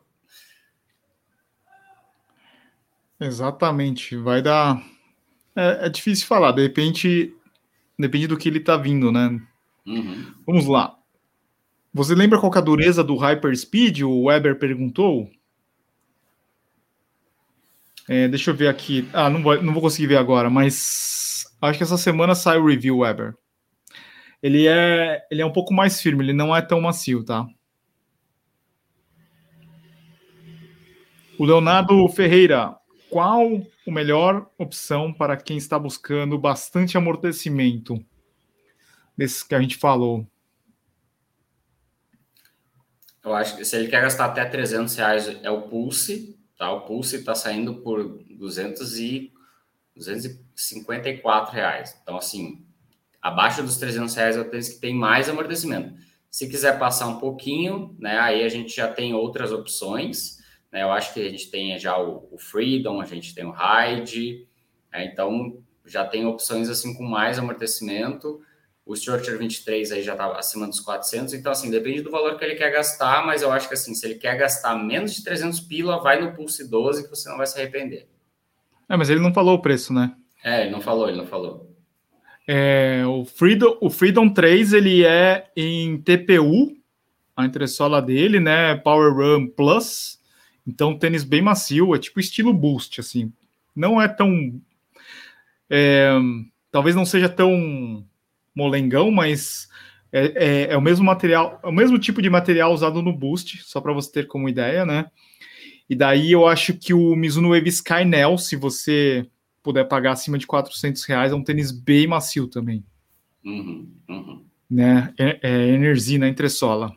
B: Exatamente, vai dar. É, é, difícil falar, de repente, depende do que ele tá vindo, né? Uhum. Vamos lá. Você lembra qual é a dureza do Hyperspeed? O Weber perguntou. É, deixa eu ver aqui. Ah, não vou, não vou conseguir ver agora, mas acho que essa semana sai o review, Weber. Ele é, ele é um pouco mais firme, ele não é tão macio, tá? O Leonardo Ferreira, qual a melhor opção para quem está buscando bastante amortecimento? Desses que a gente falou.
A: Eu acho que se ele quer gastar até 300 reais é o Pulse, tá? O Pulse está saindo por 200 e 254 reais. Então, assim, abaixo dos 300 reais é o tênis que tem mais amortecimento. Se quiser passar um pouquinho, né? Aí a gente já tem outras opções. Né? Eu acho que a gente tem já o, o Freedom, a gente tem o Ride, né? então já tem opções assim com mais amortecimento. O Structure 23 aí já está acima dos 400, então assim, depende do valor que ele quer gastar, mas eu acho que assim, se ele quer gastar menos de 300 pila, vai no Pulse 12 que você não vai se arrepender.
B: É, mas ele não falou o preço, né?
A: É, ele não falou, ele não falou.
B: É, o, Freedom, o Freedom 3, ele é em TPU, a entressola dele, né, Power Run Plus, então tênis bem macio, é tipo estilo Boost, assim, não é tão... É, talvez não seja tão molengão, mas É, é, é, o mesmo material, é o mesmo tipo de material usado no Boost, só para você ter como ideia, né? E daí eu acho que o Mizuno Wave Skynel, se você puder pagar acima de 400 reais, é um tênis bem macio também. Uhum, uhum. Né? É, é Energia na entressola.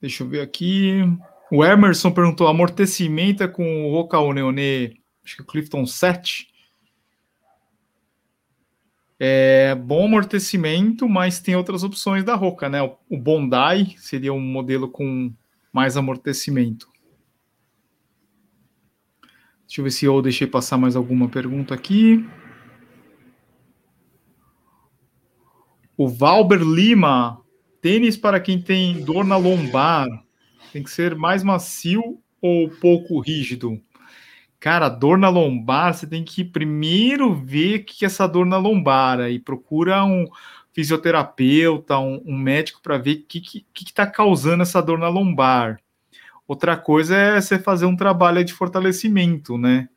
B: Deixa eu ver aqui. O Emerson perguntou: amortecimento é com o Roca Neone, acho que o Clifton 7. É bom amortecimento, mas tem outras opções da Roca, né? O Bondi seria um modelo com mais amortecimento. Deixa eu ver se eu deixei passar mais alguma pergunta aqui. O Valber Lima, tênis para quem tem dor na lombar, tem que ser mais macio ou pouco rígido? Cara, dor na lombar, você tem que primeiro ver o que é essa dor na lombar e procura um fisioterapeuta, um, um médico para ver o que está causando essa dor na lombar. Outra coisa é você fazer um trabalho de fortalecimento, né?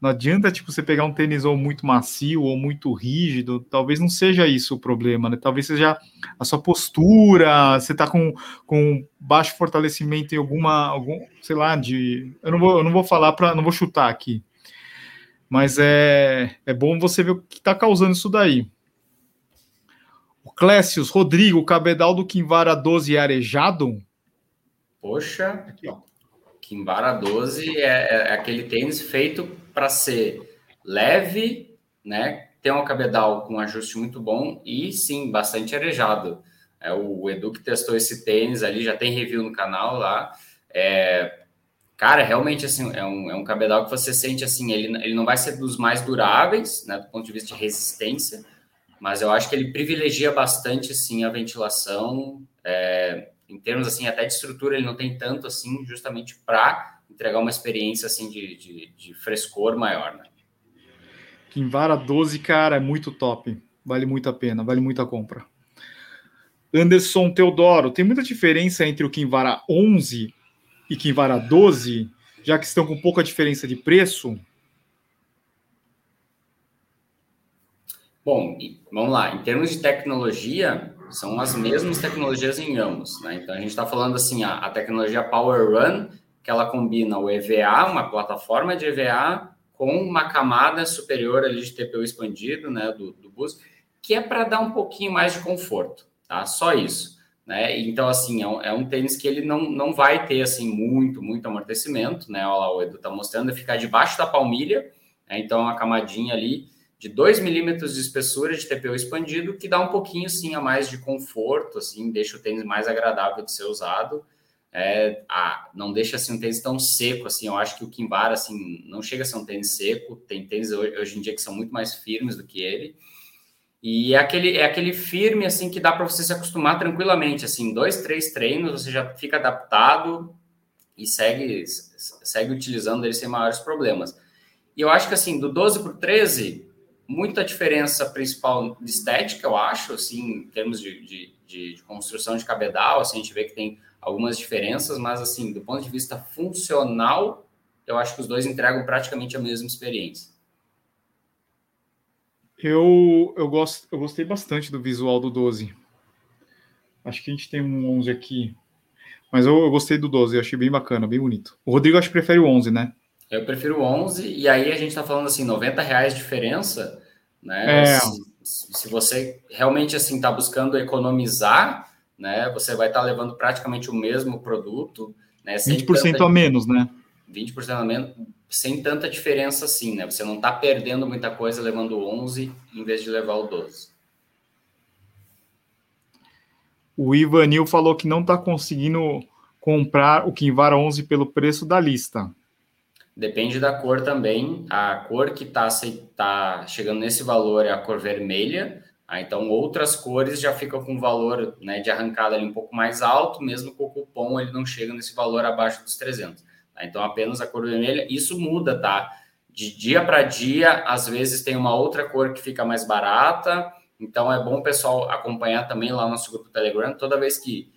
B: Não adianta, tipo, você pegar um tênis ou muito macio ou muito rígido, talvez não seja isso o problema, né? Talvez seja a sua postura, você tá com, com baixo fortalecimento em alguma, algum, sei lá, de... Eu não vou, eu não vou falar para, não vou chutar aqui, mas é, é bom você ver o que está causando isso daí. O Clécius, Rodrigo, cabedal do Kinvara 12 é arejado?
A: Poxa, aqui, ó. Kimbara 12 é, é aquele tênis feito para ser leve, né? Tem um cabedal com um ajuste muito bom e sim, bastante arejado. É, o Edu que testou esse tênis ali, já tem review no canal lá. É, cara, realmente assim, é um, é um cabedal que você sente assim, ele, ele não vai ser dos mais duráveis, né? Do ponto de vista de resistência, mas eu acho que ele privilegia bastante assim a ventilação. É, em termos assim até de estrutura ele não tem tanto assim justamente para entregar uma experiência assim de, de, de frescor maior né?
B: Kinvara 12 cara é muito top vale muito a pena vale muito a compra Anderson Teodoro tem muita diferença entre o Kinvara 11 e Kinvara 12 já que estão com pouca diferença de preço
A: Bom, vamos lá. Em termos de tecnologia, são as mesmas tecnologias em ambos, né? Então a gente está falando assim, a, a, tecnologia Power Run, que ela combina o EVA, uma plataforma de EVA, com uma camada superior ali de TPU expandido, né, do, do bus, que é para dar um pouquinho mais de conforto, tá? Só isso, né? Então assim, é um, é um, tênis que ele não, não vai ter assim muito, muito amortecimento, né? Olha lá, o Edu tá mostrando, é ficar debaixo da palmilha, né? então a camadinha ali de 2 milímetros de espessura de TPU expandido, que dá um pouquinho sim a mais de conforto, assim, deixa o tênis mais agradável de ser usado. É, ah, não deixa assim um tênis tão seco assim. Eu acho que o Kimbara assim não chega a ser um tênis seco. Tem tênis hoje em dia que são muito mais firmes do que ele. E é aquele, é aquele firme assim que dá para você se acostumar tranquilamente. Assim, dois, três treinos você já fica adaptado e segue segue utilizando ele sem maiores problemas. E eu acho que assim do 12 para o 13 muita diferença principal de estética, eu acho, assim, em termos de, de, de, de, construção de cabedal, assim, a gente vê que tem algumas diferenças, mas, assim, do ponto de vista funcional, eu acho que os dois entregam praticamente a mesma experiência.
B: Eu, eu, gosto, eu gostei bastante do visual do 12. Acho que a gente tem um 11 aqui. Mas eu, eu gostei do 12, eu achei bem bacana, bem bonito. O Rodrigo acho que prefere o 11, né?
A: Eu prefiro 11, e aí a gente está falando assim, 90 reais diferença, né? É. Se, se, você realmente assim está buscando economizar, né? Você vai estar tá levando praticamente o mesmo produto, né?
B: 20% tanta, a menos, né?
A: 20% a menos, sem tanta diferença assim, né? Você não está perdendo muita coisa levando 11 em vez de levar o 12.
B: O Ivanil falou que não está conseguindo comprar o Kinvara 11 pelo preço da lista.
A: Depende da cor também. A cor que está tá chegando nesse valor é a cor vermelha. Ah, então, outras cores já ficam com valor né, de arrancada ali um pouco mais alto, mesmo com o cupom ele não chega nesse valor abaixo dos 300. Tá? Então, apenas a cor vermelha, isso muda, tá? De dia para dia, às vezes tem uma outra cor que fica mais barata. Então, é bom o pessoal acompanhar também lá no nosso grupo Telegram. Toda vez que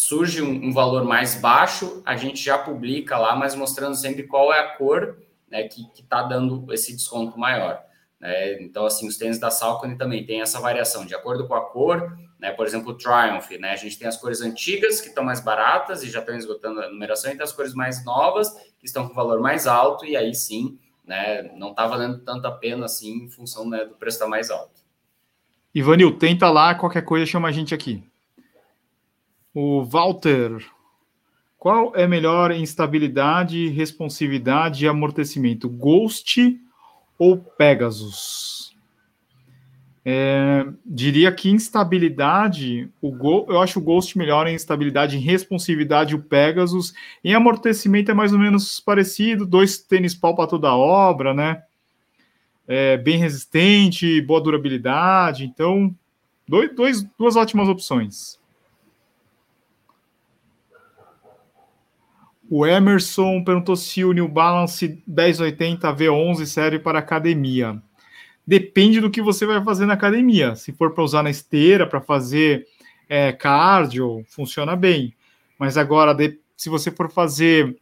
A: surge um, um, valor mais baixo, a gente já publica lá, mas mostrando sempre qual é a cor né, que está dando esse desconto maior. Né? Então, assim, os tênis da Salcone também tem essa variação de acordo com a cor, né? Por exemplo, o Triumph, né? A gente tem as cores antigas que estão mais baratas e já estão esgotando a numeração, e tem as cores mais novas que estão com valor mais alto, e aí sim, né? Não está valendo tanto a pena assim em função né, do preço estar tá mais alto.
B: Ivanil, tenta lá, qualquer coisa chama a gente aqui. O Walter, qual é melhor em estabilidade, responsividade e amortecimento? Ghost ou Pegasus? É, diria que em estabilidade, o Go, eu acho o Ghost melhor em estabilidade, em responsividade, o Pegasus. Em amortecimento é mais ou menos parecido, dois tênis pau para toda obra, né? É, bem resistente, boa durabilidade. Então, dois, dois, duas ótimas opções. O Emerson perguntou se o New Balance 1080 V11 serve para academia. Depende do que você vai fazer na academia. Se for para usar na esteira, para fazer é, cardio, funciona bem. Mas agora, de, se você for fazer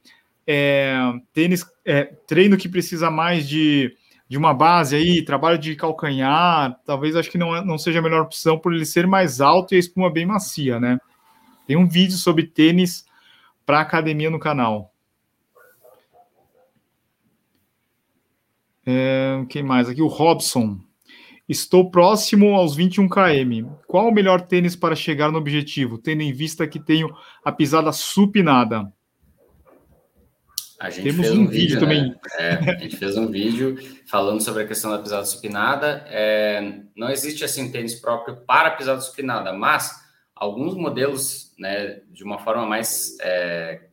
B: é, tênis, é, treino que precisa mais de, de uma base aí, trabalho de calcanhar, talvez acho que não, é, não seja a melhor opção por ele ser mais alto e a espuma bem macia, né? Tem um vídeo sobre tênis para academia no canal. É, quem mais? Aqui o Robson. Estou próximo aos 21 km. Qual o melhor tênis para chegar no objetivo, tendo em vista que tenho a pisada supinada?
A: A gente Temos fez um, um vídeo, vídeo também. Né? É, a gente fez um vídeo falando sobre a questão da pisada supinada. É, não existe assim tênis próprio para pisada supinada, mas alguns modelos, né, de uma forma mais é,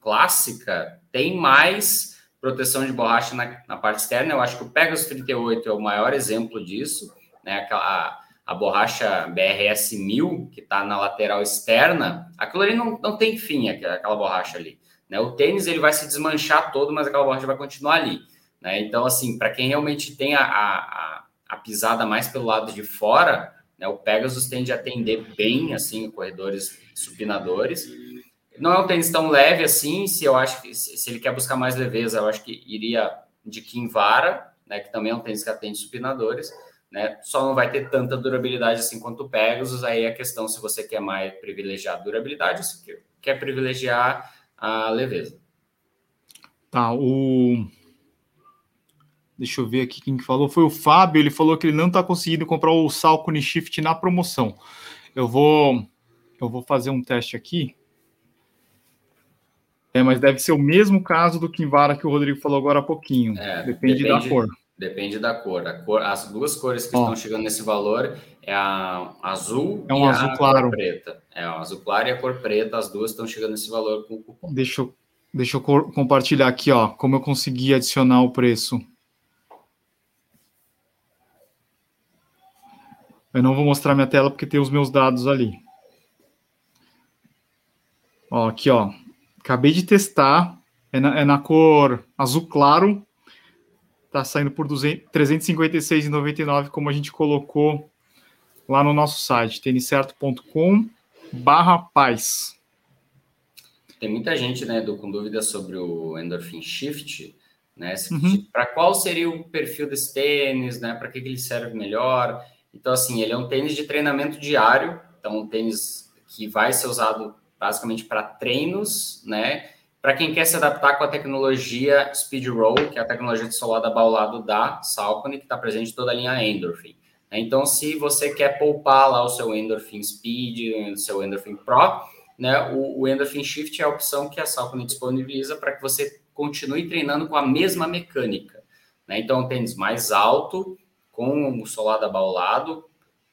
A: clássica, tem mais proteção de borracha na, na, parte externa. Eu acho que o Pegasus 38 é o maior exemplo disso, né? Aquela, a, borracha BRS 1000 que está na lateral externa, aquilo ali não, não tem fim, aquela borracha ali. Né? O tênis ele vai se desmanchar todo, mas aquela borracha vai continuar ali. Né? Então, assim, para quem realmente tem a, a, a pisada mais pelo lado de fora, né? O Pegasus tende a atender bem, assim, corredores supinadores. Não é um tênis tão leve assim, se eu acho que se ele quer buscar mais leveza, eu acho que iria de Kinvara, né, que também é um tênis que atende supinadores, né? Só não vai ter tanta durabilidade assim quanto o Pegasus, aí é a questão se você quer mais privilegiar a durabilidade ou se quer privilegiar a leveza.
B: Tá, o Deixa eu ver aqui quem que falou. Foi o Fábio. Ele falou que ele não está conseguindo comprar o Salcone Shift na promoção. Eu vou, eu vou fazer um teste aqui. É, mas deve ser o mesmo caso do Kinvara que o Rodrigo falou agora há pouquinho. É, depende, depende, da cor.
A: Depende da cor. cor. As duas cores que Ó, estão chegando nesse valor é a azul
B: é um e azul a claro.
A: cor preta. É o azul claro e a cor preta. As duas estão chegando nesse valor com o cupom.
B: Deixa eu, deixa eu compartilhar aqui, ó, como eu consegui adicionar o preço. Eu não vou mostrar minha tela porque tem os meus dados ali. Ó, aqui, ó. Acabei de testar. É na, é na cor azul claro. Tá saindo por R$ 356,99, como a gente colocou lá no nosso site, tenicerto.com barra paz.
A: Tem muita gente, né, do, com dúvidas sobre o Endorphin Shift, né? Uhum. Para qual seria o perfil desse tênis, né? Para que, que ele serve melhor? Então, assim, ele é um tênis de treinamento diário, então um tênis que vai ser usado basicamente para treinos, né? Para quem quer se adaptar com a tecnologia Speed Roll, que é a tecnologia de solado abaulado da Salcone, que está presente em toda a linha Endorphin. Então, se você quer poupar lá o seu Endorphin Speed, o seu Endorphin Pro, né, o, o Endorphin Shift é a opção que a Salcone disponibiliza para que você continue treinando com a mesma mecânica. Né? Então, um tênis mais alto, com o solado abaulado.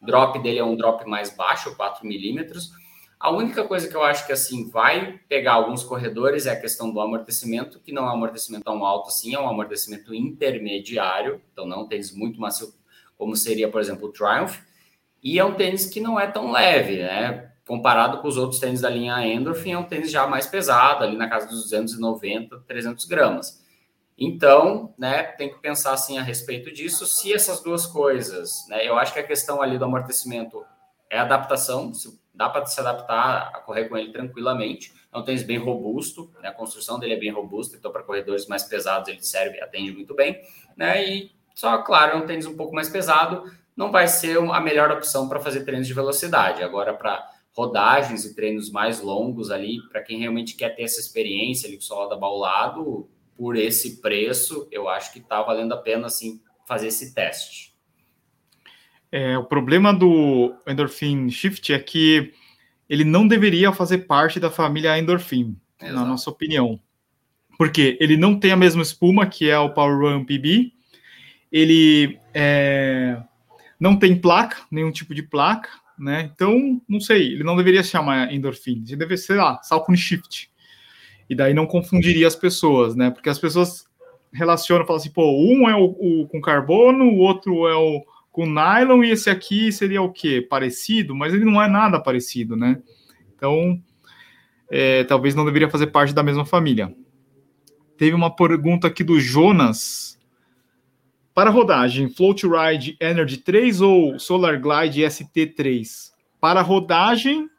A: O drop dele é um drop mais baixo, 4 milímetros. A única coisa que eu acho que assim vai pegar alguns corredores é a questão do amortecimento, que não é um amortecimento tão alto assim, é um amortecimento intermediário, então não um tênis muito macio como seria, por exemplo, o Triumph, e é um tênis que não é tão leve, né? Comparado com os outros tênis da linha Endorphin, é um tênis já mais pesado, ali na casa dos 290, 300 gramas. Então, né, tem que pensar assim a respeito disso. Se essas duas coisas, né, eu acho que a questão ali do amortecimento é adaptação, dá para se adaptar a correr com ele tranquilamente. É um tênis bem robusto, né, a construção dele é bem robusta, então para corredores mais pesados ele serve, atende muito bem, né, e Só, claro, é um tênis um pouco mais pesado, não vai ser a melhor opção para fazer treinos de velocidade. Agora, para rodagens e treinos mais longos ali, para quem realmente quer ter essa experiência ali com o solado abaulado, por esse preço, eu acho que está valendo a pena assim fazer esse teste.
B: É, o problema do Endorphin Shift é que ele não deveria fazer parte da família Endorphin, Exato. na nossa opinião. Porque ele não tem a mesma espuma que é o Power Run PB, ele é, não tem placa, nenhum tipo de placa, né? Então, não sei, ele não deveria se chamar endorfina, ele deveria ser lá, Salcone Shift. E daí não confundiria as pessoas, né? Porque as pessoas relacionam, falam assim, pô, um é o, o com carbono, o outro é o com nylon, e esse aqui seria o quê? Parecido, mas ele não é nada parecido, né? Então, é, talvez não deveria fazer parte da mesma família. Teve uma pergunta aqui do Jonas, para rodagem, Float Ride Energy 3 ou Solar Glide ST3? Para rodagem,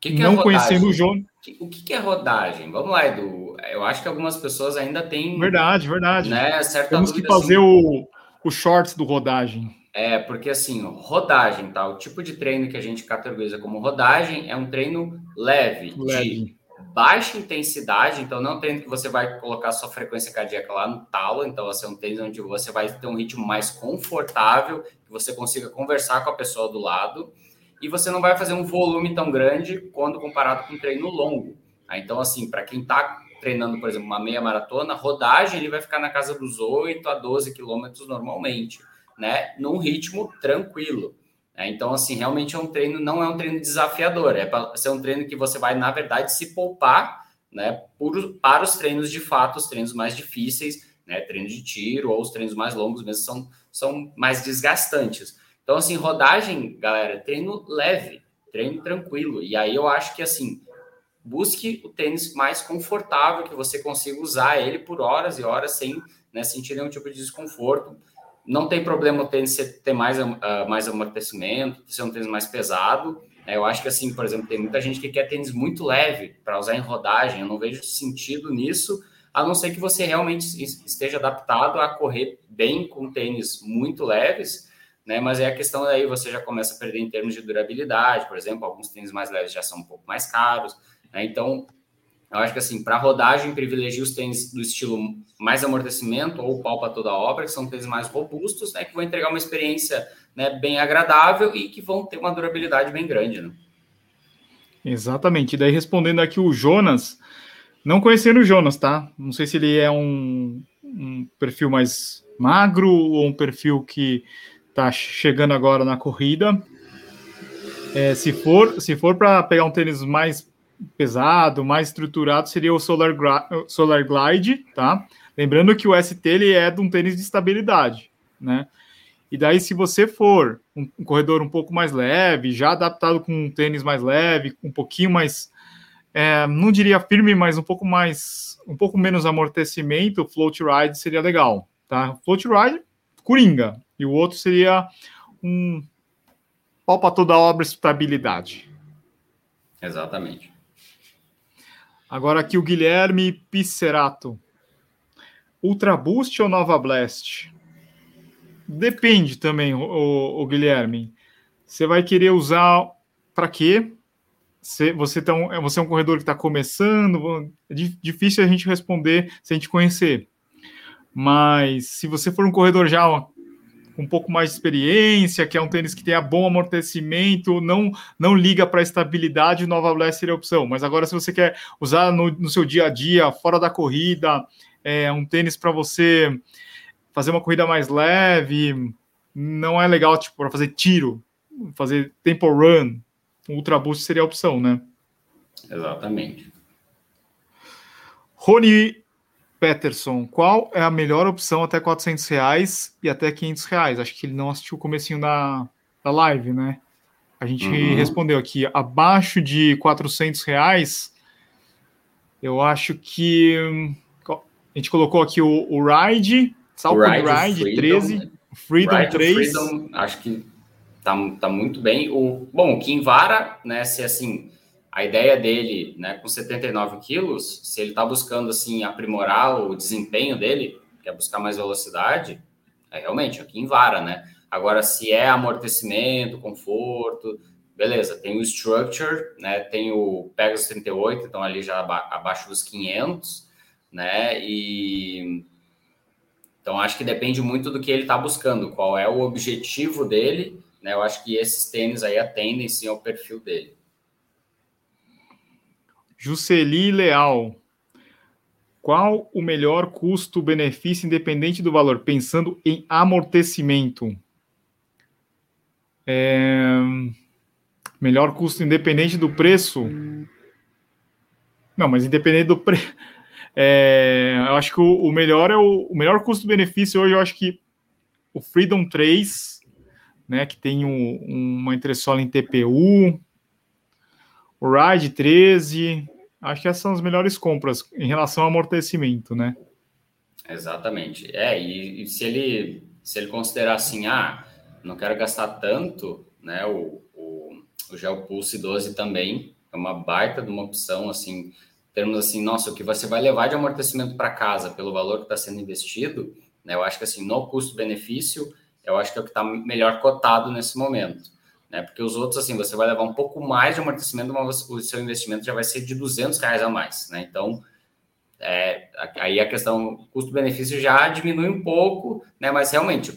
A: que que é não é rodagem? conhecendo o João. O que, que, é rodagem? Vamos lá, Edu. Eu acho que algumas pessoas ainda têm.
B: Verdade, verdade. Né, Temos que fazer assim, o, o shorts do rodagem.
A: É, porque assim, rodagem, tá? O tipo de treino que a gente categoriza como rodagem é um treino leve, leve. de baixa intensidade, então não é treino que você vai colocar sua frequência cardíaca lá no talo, então vai ser um treino onde você vai ter um ritmo mais confortável, que você consiga conversar com a pessoa do lado, e você não vai fazer um volume tão grande quando comparado com um treino longo. Então, assim, para quem está treinando, por exemplo, uma meia maratona, rodagem ele vai ficar na casa dos 8 a 12 quilômetros normalmente, né? Num ritmo tranquilo. É, então, assim, realmente é um treino, não é um treino desafiador, é para ser um treino que você vai, na verdade, se poupar né, para os treinos de fato, os treinos mais difíceis, né, treino de tiro ou os treinos mais longos mesmo são, são mais desgastantes. Então, assim, rodagem, galera, treino leve, treino tranquilo. E aí eu acho que, assim, busque o tênis mais confortável, que você consiga usar ele por horas e horas sem né, sentir nenhum tipo de desconforto não tem problema o tênis ter mais, uh, mais amortecimento, ser um tênis mais pesado. Né? Eu acho que, assim, por exemplo, tem muita gente que quer tênis muito leve para usar em rodagem. Eu não vejo sentido nisso, a não ser que você realmente esteja adaptado a correr bem com tênis muito leves. Né? Mas é a questão daí você já começa a perder em termos de durabilidade, por exemplo, alguns tênis mais leves já são um pouco mais caros. Né? Então, eu acho que assim, para rodagem, privilegia os tênis do estilo mais amortecimento ou pau para toda a obra, que são tênis mais robustos, né, que vão entregar uma experiência né, bem agradável e que vão ter uma durabilidade bem grande. Né?
B: Exatamente. E daí, respondendo aqui o Jonas, não conhecendo o Jonas, tá? Não sei se ele é um, um perfil mais magro ou um perfil que está chegando agora na corrida. É, se for, se for para pegar um tênis mais pesado, mais estruturado, seria o Solar, Solar Glide, tá? Lembrando que o ST ele é de um tênis de estabilidade, né? E daí, se você for um, um corredor um pouco mais leve, já adaptado com um tênis mais leve, um pouquinho mais, é, não diria firme, mas um pouco mais, um pouco menos amortecimento, o Float Ride seria legal, tá? Float Ride, coringa, e o outro seria um pau para toda obra estabilidade.
A: Exatamente.
B: Agora aqui o Guilherme Pisserato. Ultra Boost ou Nova Blast? Depende também, o, o Guilherme. Você vai querer usar para quê? Você, você, tá um, você é um corredor que está começando, é difícil a gente responder se a gente conhecer. Mas se você for um corredor já um pouco mais de experiência, que é um tênis que tenha bom amortecimento, não, não liga para a estabilidade, o Nova Blast seria a opção. Mas agora, se você quer usar no, no seu dia a dia, fora da corrida, é, um tênis para você fazer uma corrida mais leve, não é legal tipo, para fazer tiro, fazer tempo run, Ultra Boost seria a opção, né?
A: Exatamente.
B: Rony Peterson, qual é a melhor opção até 400 reais e até 500 reais? Acho que ele não assistiu o comecinho da, da live, né? A gente uhum. respondeu aqui, abaixo de 400 reais, eu acho que a gente colocou aqui o, o Ride, Salcon Ride, Ride Freedom, 13, né?
A: Freedom Ride 3. Freedom, acho que tá, tá muito bem. O, bom, o Kinvara, né, se assim a ideia dele, né, com 79 quilos, se ele está buscando assim aprimorar o desempenho dele, quer buscar mais velocidade, É realmente aqui em vara, né? Agora, se é amortecimento, conforto, beleza, tem o structure, né? Tem o Pegasus 38, então ali já abaixo dos 500, né? E então acho que depende muito do que ele está buscando, qual é o objetivo dele, né? Eu acho que esses tênis aí atendem sim ao perfil dele.
B: Jusceli Leal. Qual o melhor custo-benefício independente do valor, pensando em amortecimento? É... Melhor custo independente do preço? Não, mas independente do preço. É... eu acho que o, o melhor é o, o melhor custo-benefício hoje, eu acho que o Freedom 3, né, que tem um, uma entressola em TPU, o Ride 13, acho que essas são as melhores compras em relação ao amortecimento, né?
A: Exatamente. É, e, e se ele se ele considerar assim, ah, não quero gastar tanto, né? O, o, o Gel Pulse 12 também é uma baita de uma opção, assim, termos assim, nossa, o que você vai levar de amortecimento para casa pelo valor que está sendo investido, né? Eu acho que assim, no custo-benefício, eu acho que é o que está melhor cotado nesse momento. Né? Porque os outros, assim, você vai levar um pouco mais de amortecimento, mas o seu investimento já vai ser de 200 reais a mais, né? Então, é, aí a questão custo-benefício já diminui um pouco, né? Mas realmente,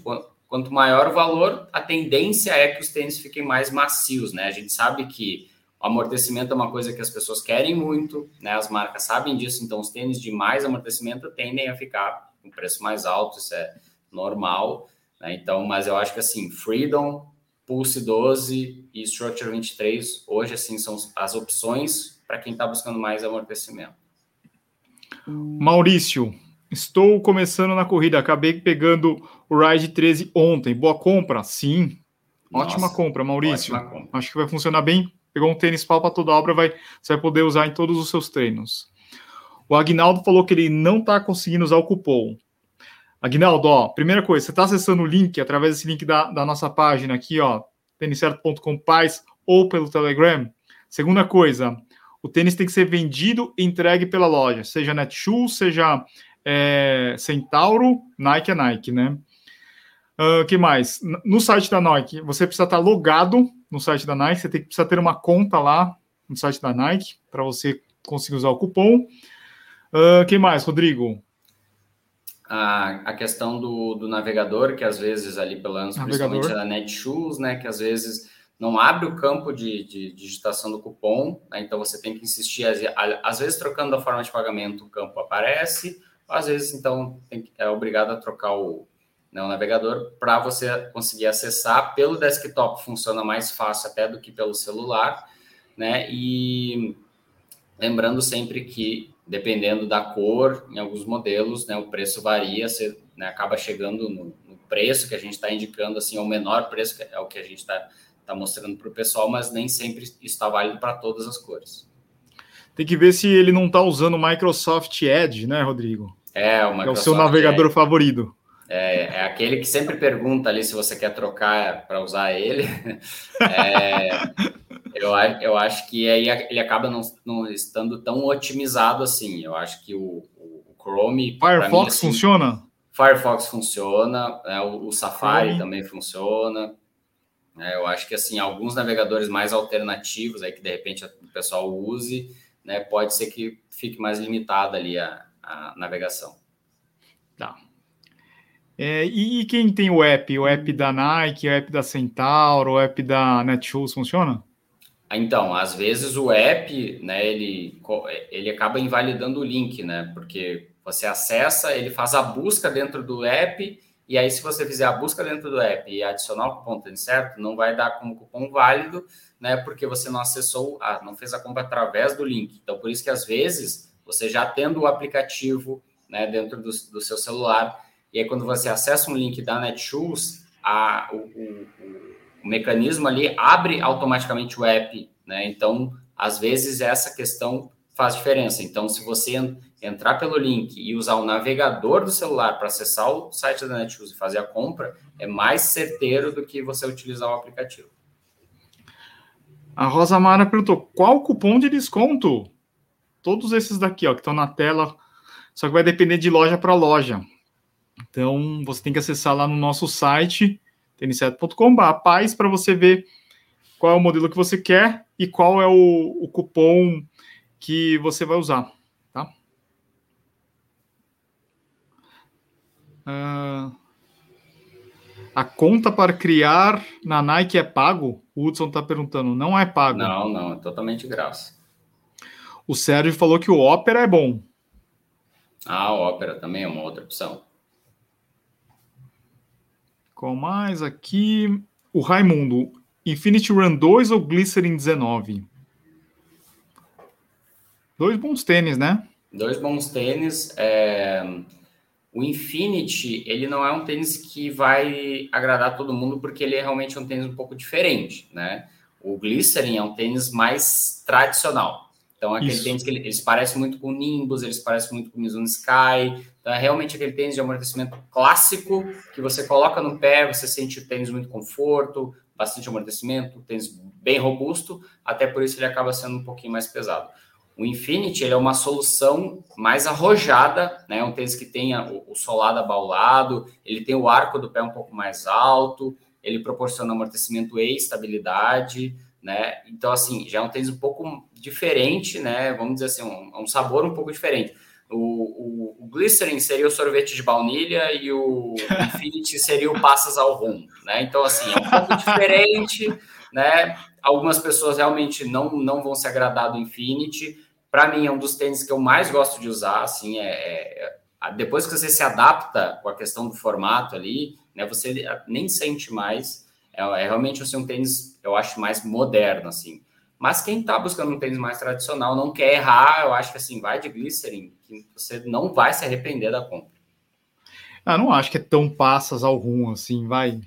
A: quanto maior o valor, a tendência é que os tênis fiquem mais macios, né? A gente sabe que o amortecimento é uma coisa que as pessoas querem muito, né? As marcas sabem disso, então os tênis de mais amortecimento tendem a ficar com preço mais alto, isso é normal, né? Então, mas eu acho que assim, Freedom, Pulse 12 e Structure 23, hoje assim são as opções para quem está buscando mais amortecimento.
B: Maurício, estou começando na corrida, acabei pegando o Ride 13 ontem. Boa compra? Sim. Ótima Nossa, compra, Maurício. Ótima compra. Acho que vai funcionar bem. Pegou um tênis pau para toda obra, vai, você vai poder usar em todos os seus treinos. O Agnaldo falou que ele não está conseguindo usar o cupom. Aguinaldo, ó, primeira coisa, você está acessando o link através desse link da, da nossa página aqui, ó, têniscerto.com paz ou pelo Telegram. Segunda coisa, o tênis tem que ser vendido e entregue pela loja, seja Netshoes, seja é, Centauro, Nike é Nike, né? O uh, que mais? No site da Nike, você precisa estar logado no site da Nike, você tem que precisa ter uma conta lá no site da Nike para você conseguir usar o cupom. O uh, que mais, Rodrigo?
A: A, a questão do, do navegador, que às vezes ali pelo menos, principalmente da Netshoes, né, que às vezes não abre o campo de, de, digitação do cupom, né, então você tem que insistir, às, às, vezes trocando a forma de pagamento o campo aparece, às vezes então tem, é obrigado a trocar o, né, o navegador para você conseguir acessar. Pelo desktop, funciona mais fácil até do que pelo celular, né, e lembrando sempre que dependendo da cor, em alguns modelos, né, o preço varia, você né, acaba chegando no, no, preço que a gente está indicando, assim, é o menor preço, que é o que a gente está tá mostrando para o pessoal, mas nem sempre está válido para todas as cores.
B: Tem que ver se ele não está usando o Microsoft Edge, né, Rodrigo?
A: É,
B: o Microsoft é o seu navegador Edge. favorito.
A: É, é, aquele que sempre pergunta ali se você quer trocar para usar ele. É, eu, eu acho que aí ele acaba não, não, estando tão otimizado assim. Eu acho que o, o Chrome.
B: Firefox mim, assim, funciona?
A: Firefox funciona, né, o, o, Safari Chrome. também funciona. É, eu acho que assim, alguns navegadores mais alternativos aí que de repente o pessoal use, né, pode ser que fique mais limitada ali a, a navegação.
B: Tá. É, e, e, quem tem o app? O app da Nike, o app da Centauro, o app da Netshoes funciona?
A: Então, às vezes o app, né, ele, ele acaba invalidando o link, né? Porque você acessa, ele faz a busca dentro do app, e aí se você fizer a busca dentro do app e adicionar o cupom certo, não vai dar como cupom válido, né? Porque você não acessou, ah, não fez a compra através do link. Então, por isso que às vezes, você já tendo o aplicativo né, dentro do, do seu celular, e aí quando você acessa um link da Netshoes, a, o, o, o mecanismo ali abre automaticamente o app, né? Então, às vezes essa questão faz diferença. Então, se você entrar pelo link e usar o navegador do celular para acessar o site da Netshoes e fazer a compra, é mais certeiro do que você utilizar o aplicativo.
B: A Rosa Mara perguntou: qual cupom de desconto? Todos esses daqui, ó, que estão na tela, só que vai depender de loja para loja. Então, você tem que acessar lá no nosso site, tênis7.com.br, paz, para você ver qual é o modelo que você quer e qual é o, o cupom que você vai usar, tá? Uh, a conta para criar na Nike é pago? O Hudson está perguntando. Não é pago.
A: Não, não, é totalmente graça.
B: O Sérgio falou que o Opera é bom.
A: Ah, o Opera também é uma outra opção.
B: Qual mais aqui? O Raimundo. Infinity Run 2 ou Glycerin 19? Dois bons tênis, né?
A: Dois bons tênis. É... O Infinity, ele não é um tênis que vai agradar todo mundo, porque ele é realmente um tênis um pouco diferente, né? O Glycerin é um tênis mais tradicional. Então, é aquele Isso. tênis que ele, eles parecem muito com o Nimbus, eles parecem muito com o Mizuno Sky. Então, é realmente aquele tênis de amortecimento clássico, que você coloca no pé, você sente o tênis muito conforto, bastante amortecimento, tênis bem robusto, até por isso ele acaba sendo um pouquinho mais pesado. O Infinity ele é uma solução mais arrojada, né? Um tênis que tenha o, solado abaulado, ele tem o arco do pé um pouco mais alto, ele proporciona amortecimento e estabilidade, né? Então, assim, já é um tênis um pouco diferente, né? Vamos dizer assim, um, um sabor um pouco diferente. O, o, o, Glycerin seria o sorvete de baunilha e o Infinity seria o passas ao rum, né? Então, assim, é um pouco diferente, né? Algumas pessoas realmente não, não vão se agradar do Infinity, para mim é um dos tênis que eu mais gosto de usar, assim, é, é, depois que você se adapta com a questão do formato ali, né, você nem sente mais, é, é realmente assim, um tênis, eu acho, mais moderno, assim. Mas quem está buscando um tênis mais tradicional, não quer errar, eu acho que assim, vai de Glycerin, que você não vai se arrepender da compra.
B: Ah, não acho que é tão passas ao rum assim, vai.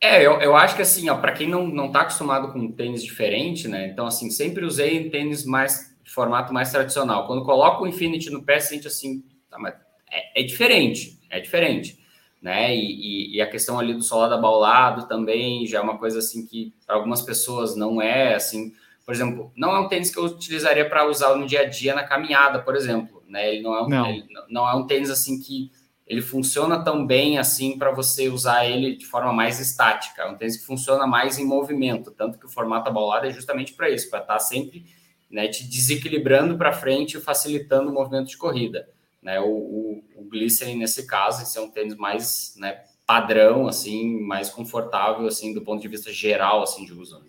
A: É, eu, eu acho que assim, ó, para quem não, não tá acostumado com tênis diferente, né? Então, assim, sempre usei tênis mais de formato mais tradicional. Quando coloco o Infinity no pé, sente assim, tá, mas é, é diferente, é diferente, né? E, e, e, a questão ali do solado abaulado também já é uma coisa assim que para algumas pessoas não é assim. Por exemplo, não é um tênis que eu utilizaria para usar no dia a dia na caminhada, por exemplo, né? Ele não é um, não. Ele não é um tênis assim que ele funciona tão bem assim para você usar ele de forma mais estática. É um tênis que funciona mais em movimento, tanto que o formato abaulado é justamente para isso, para estar tá sempre né, te desequilibrando para frente e facilitando o movimento de corrida. Né? O, o, o Glycerin, nesse caso, esse é um tênis mais né, padrão, assim, mais confortável, assim, do ponto de vista geral, assim, de uso.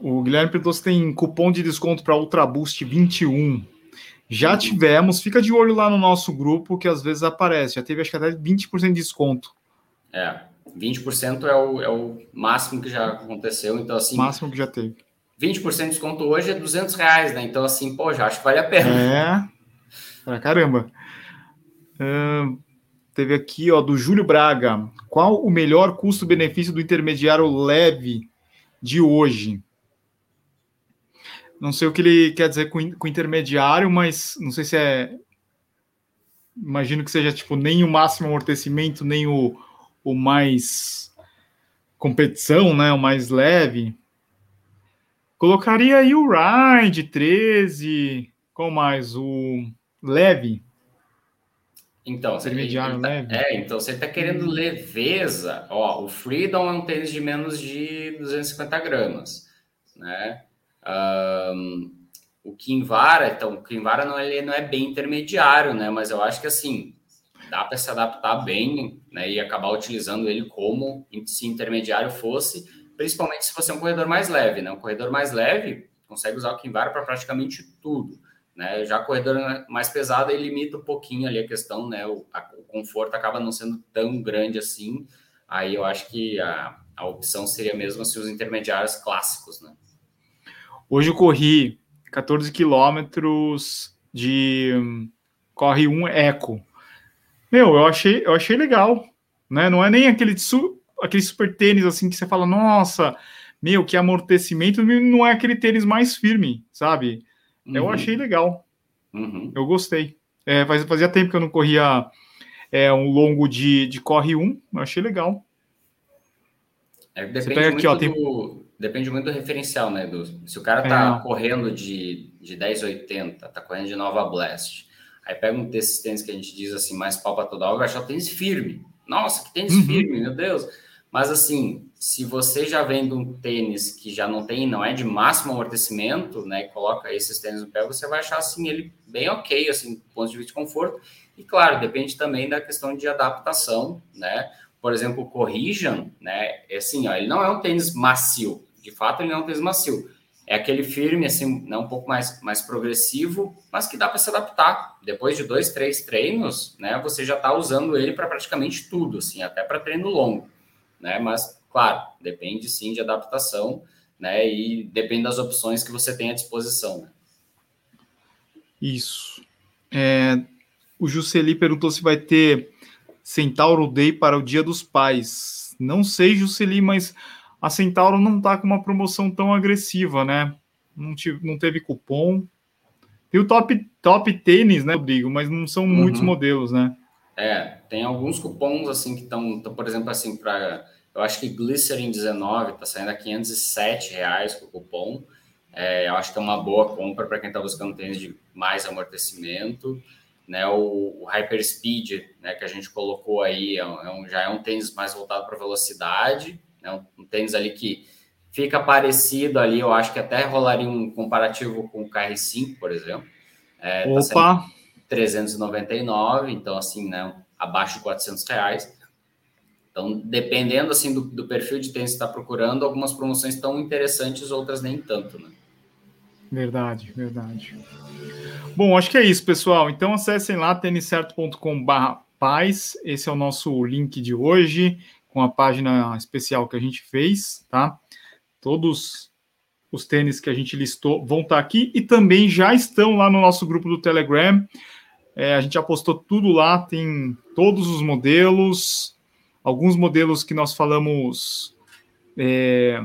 B: O Guilherme Pedroso tem cupom de desconto para Ultra Boost 21. Já uhum. tivemos, fica de olho lá no nosso grupo, que às vezes aparece. Já teve acho que até 20% de desconto.
A: É, 20% é o, é o máximo que já aconteceu. Então, assim.
B: Máximo que já teve.
A: 20% de desconto hoje é 200 reais, né? Então, assim, pô, já acho que vale a pena.
B: É, pra caramba. Uh, teve aqui, ó, do Júlio Braga. Qual o melhor custo-benefício do intermediário leve de hoje? Não sei o que ele quer dizer com, com intermediário, mas não sei se é. Imagino que seja tipo nem o máximo amortecimento, nem o, o mais competição, né? O mais leve. Colocaria aí o Ride 13. Qual mais? O leve.
A: Então, intermediário tá, leve. É, então você está querendo leveza. Ó, o Freedom é um tênis de menos de 250 gramas, né? Um, o Kinvara, então, o Kinvara não, ele não é bem intermediário, né? Mas eu acho que assim dá para se adaptar bem, né? E acabar utilizando ele como se intermediário fosse, principalmente se você é um corredor mais leve, né? Um corredor mais leve consegue usar o Kinvara para praticamente tudo, né? Já corredor mais pesado ele limita um pouquinho ali a questão, né? O, a, o conforto acaba não sendo tão grande assim. Aí eu acho que a, a opção seria mesmo assim, os intermediários clássicos, né?
B: Hoje eu corri 14 quilômetros de corre um eco. Meu, eu achei, eu achei legal, né? Não é nem aquele, su, aquele super tênis assim que você fala, nossa, meu, que amortecimento, não é aquele tênis mais firme, sabe? Uhum. Eu achei legal. Uhum. Eu gostei. É, fazia, tempo que eu não corria é, um longo de, de corre um, eu achei legal.
A: É, depende muito aqui, ó, do, tem depende muito do referencial, né? Do, se o cara tá é. correndo de, de 1080, tá correndo de Nova Blast, Aí pega um desses tênis que a gente diz assim, mais pau para toda obra, achar o tênis firme. Nossa, que tênis uhum. firme, meu Deus. Mas assim, se você já vende um tênis que já não tem, não é de máximo amortecimento, né, coloca esses tênis no pé, você vai achar assim ele bem ok, assim, do ponto de vista de conforto. E claro, depende também da questão de adaptação, né? Por exemplo, o Corrijan, né, é assim, ó, ele não é um tênis macio. De fato, ele não é um tênis macio. É aquele firme, assim, né, um pouco mais, mais progressivo, mas que dá para se adaptar. Depois de dois, três treinos, né, você já está usando ele para praticamente tudo, assim, até para treino longo né? Mas, claro, depende sim de adaptação, né? E depende das opções que você tem à disposição. Né?
B: Isso. É, o Jusceli perguntou se vai ter Centauro Day para o Dia dos Pais. Não sei, Jusceli, mas a Centauro não está com uma promoção tão agressiva, né? Não, tive, não teve cupom. Tem o top, top tênis, né, Rodrigo? Mas não são uhum. muitos modelos, né?
A: É, tem alguns cupons assim que estão, por exemplo, assim, para eu acho que Glycerin 19 está saindo a 507 reais com o cupom. É, eu acho que é uma boa compra para quem está buscando tênis de mais amortecimento. Né, o, o Hyper Speed, né, que a gente colocou aí, é um, é já é um tênis mais voltado para velocidade, né, um, um, tênis ali que fica parecido ali, eu acho que até rolaria um comparativo com o KR5, por exemplo.
B: É, tá Opa! Tá
A: 399, então assim, né, abaixo de 400 reais. Então, dependendo assim do, do perfil de tênis que está procurando, algumas promoções estão interessantes, outras nem tanto, né?
B: Verdade, verdade. Bom, acho que é isso, pessoal. Então acessem lá têniscerto.com/paz. Esse é o nosso link de hoje com a página especial que a gente fez, tá? Todos os tênis que a gente listou vão estar tá aqui e também já estão lá no nosso grupo do Telegram. É, a gente já postou tudo lá, tem todos os modelos, alguns modelos que nós falamos, é,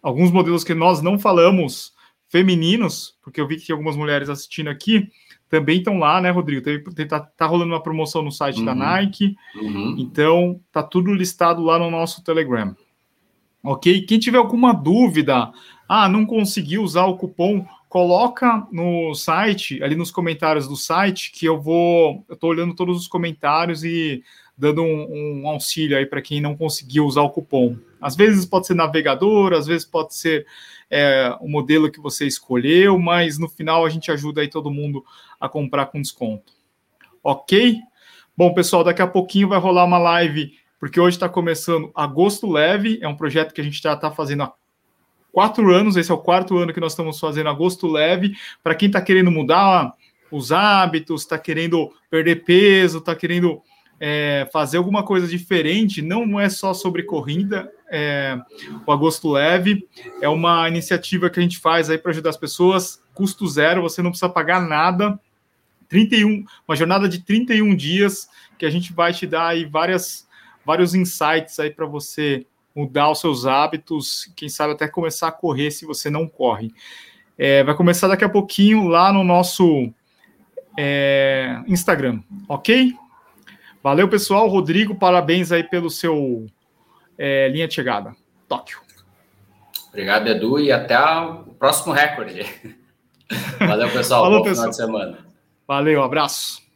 B: alguns modelos que nós não falamos femininos, porque eu vi que tem algumas mulheres assistindo aqui, também estão lá, né, Rodrigo? Teve, tá, tá rolando uma promoção no site uhum. da Nike, uhum. então tá tudo listado lá no nosso Telegram. Ok? Quem tiver alguma dúvida, ah, não conseguiu usar o cupom, coloca no site, ali nos comentários do site, que eu vou, eu tô olhando todos os comentários e dando um, um auxílio aí para quem não conseguiu usar o cupom. Às vezes pode ser navegador, às vezes pode ser é, o modelo que você escolheu, mas no final a gente ajuda aí todo mundo a comprar com desconto. Ok? Bom, pessoal, daqui a pouquinho vai rolar uma live, porque hoje está começando Agosto Leve, é um projeto que a gente já está fazendo há quatro anos, esse é o quarto ano que nós estamos fazendo Agosto Leve, para quem está querendo mudar os hábitos, está querendo perder peso, está querendo é, fazer alguma coisa diferente, não é só sobre corrida. É, o Agosto Leve é uma iniciativa que a gente faz aí para ajudar as pessoas, custo zero, você não precisa pagar nada. 31, uma jornada de 31 dias que a gente vai te dar aí várias, vários insights aí para você mudar os seus hábitos, quem sabe até começar a correr se você não corre. É, vai começar daqui a pouquinho lá no nosso é, Instagram, ok? Valeu, pessoal. Rodrigo, parabéns aí pelo seu é, linha de chegada. Tóquio.
A: Obrigado, Edu, e até o próximo recorde. Valeu, pessoal.
B: Falou, Bom pessoal. final de semana. Valeu, abraço.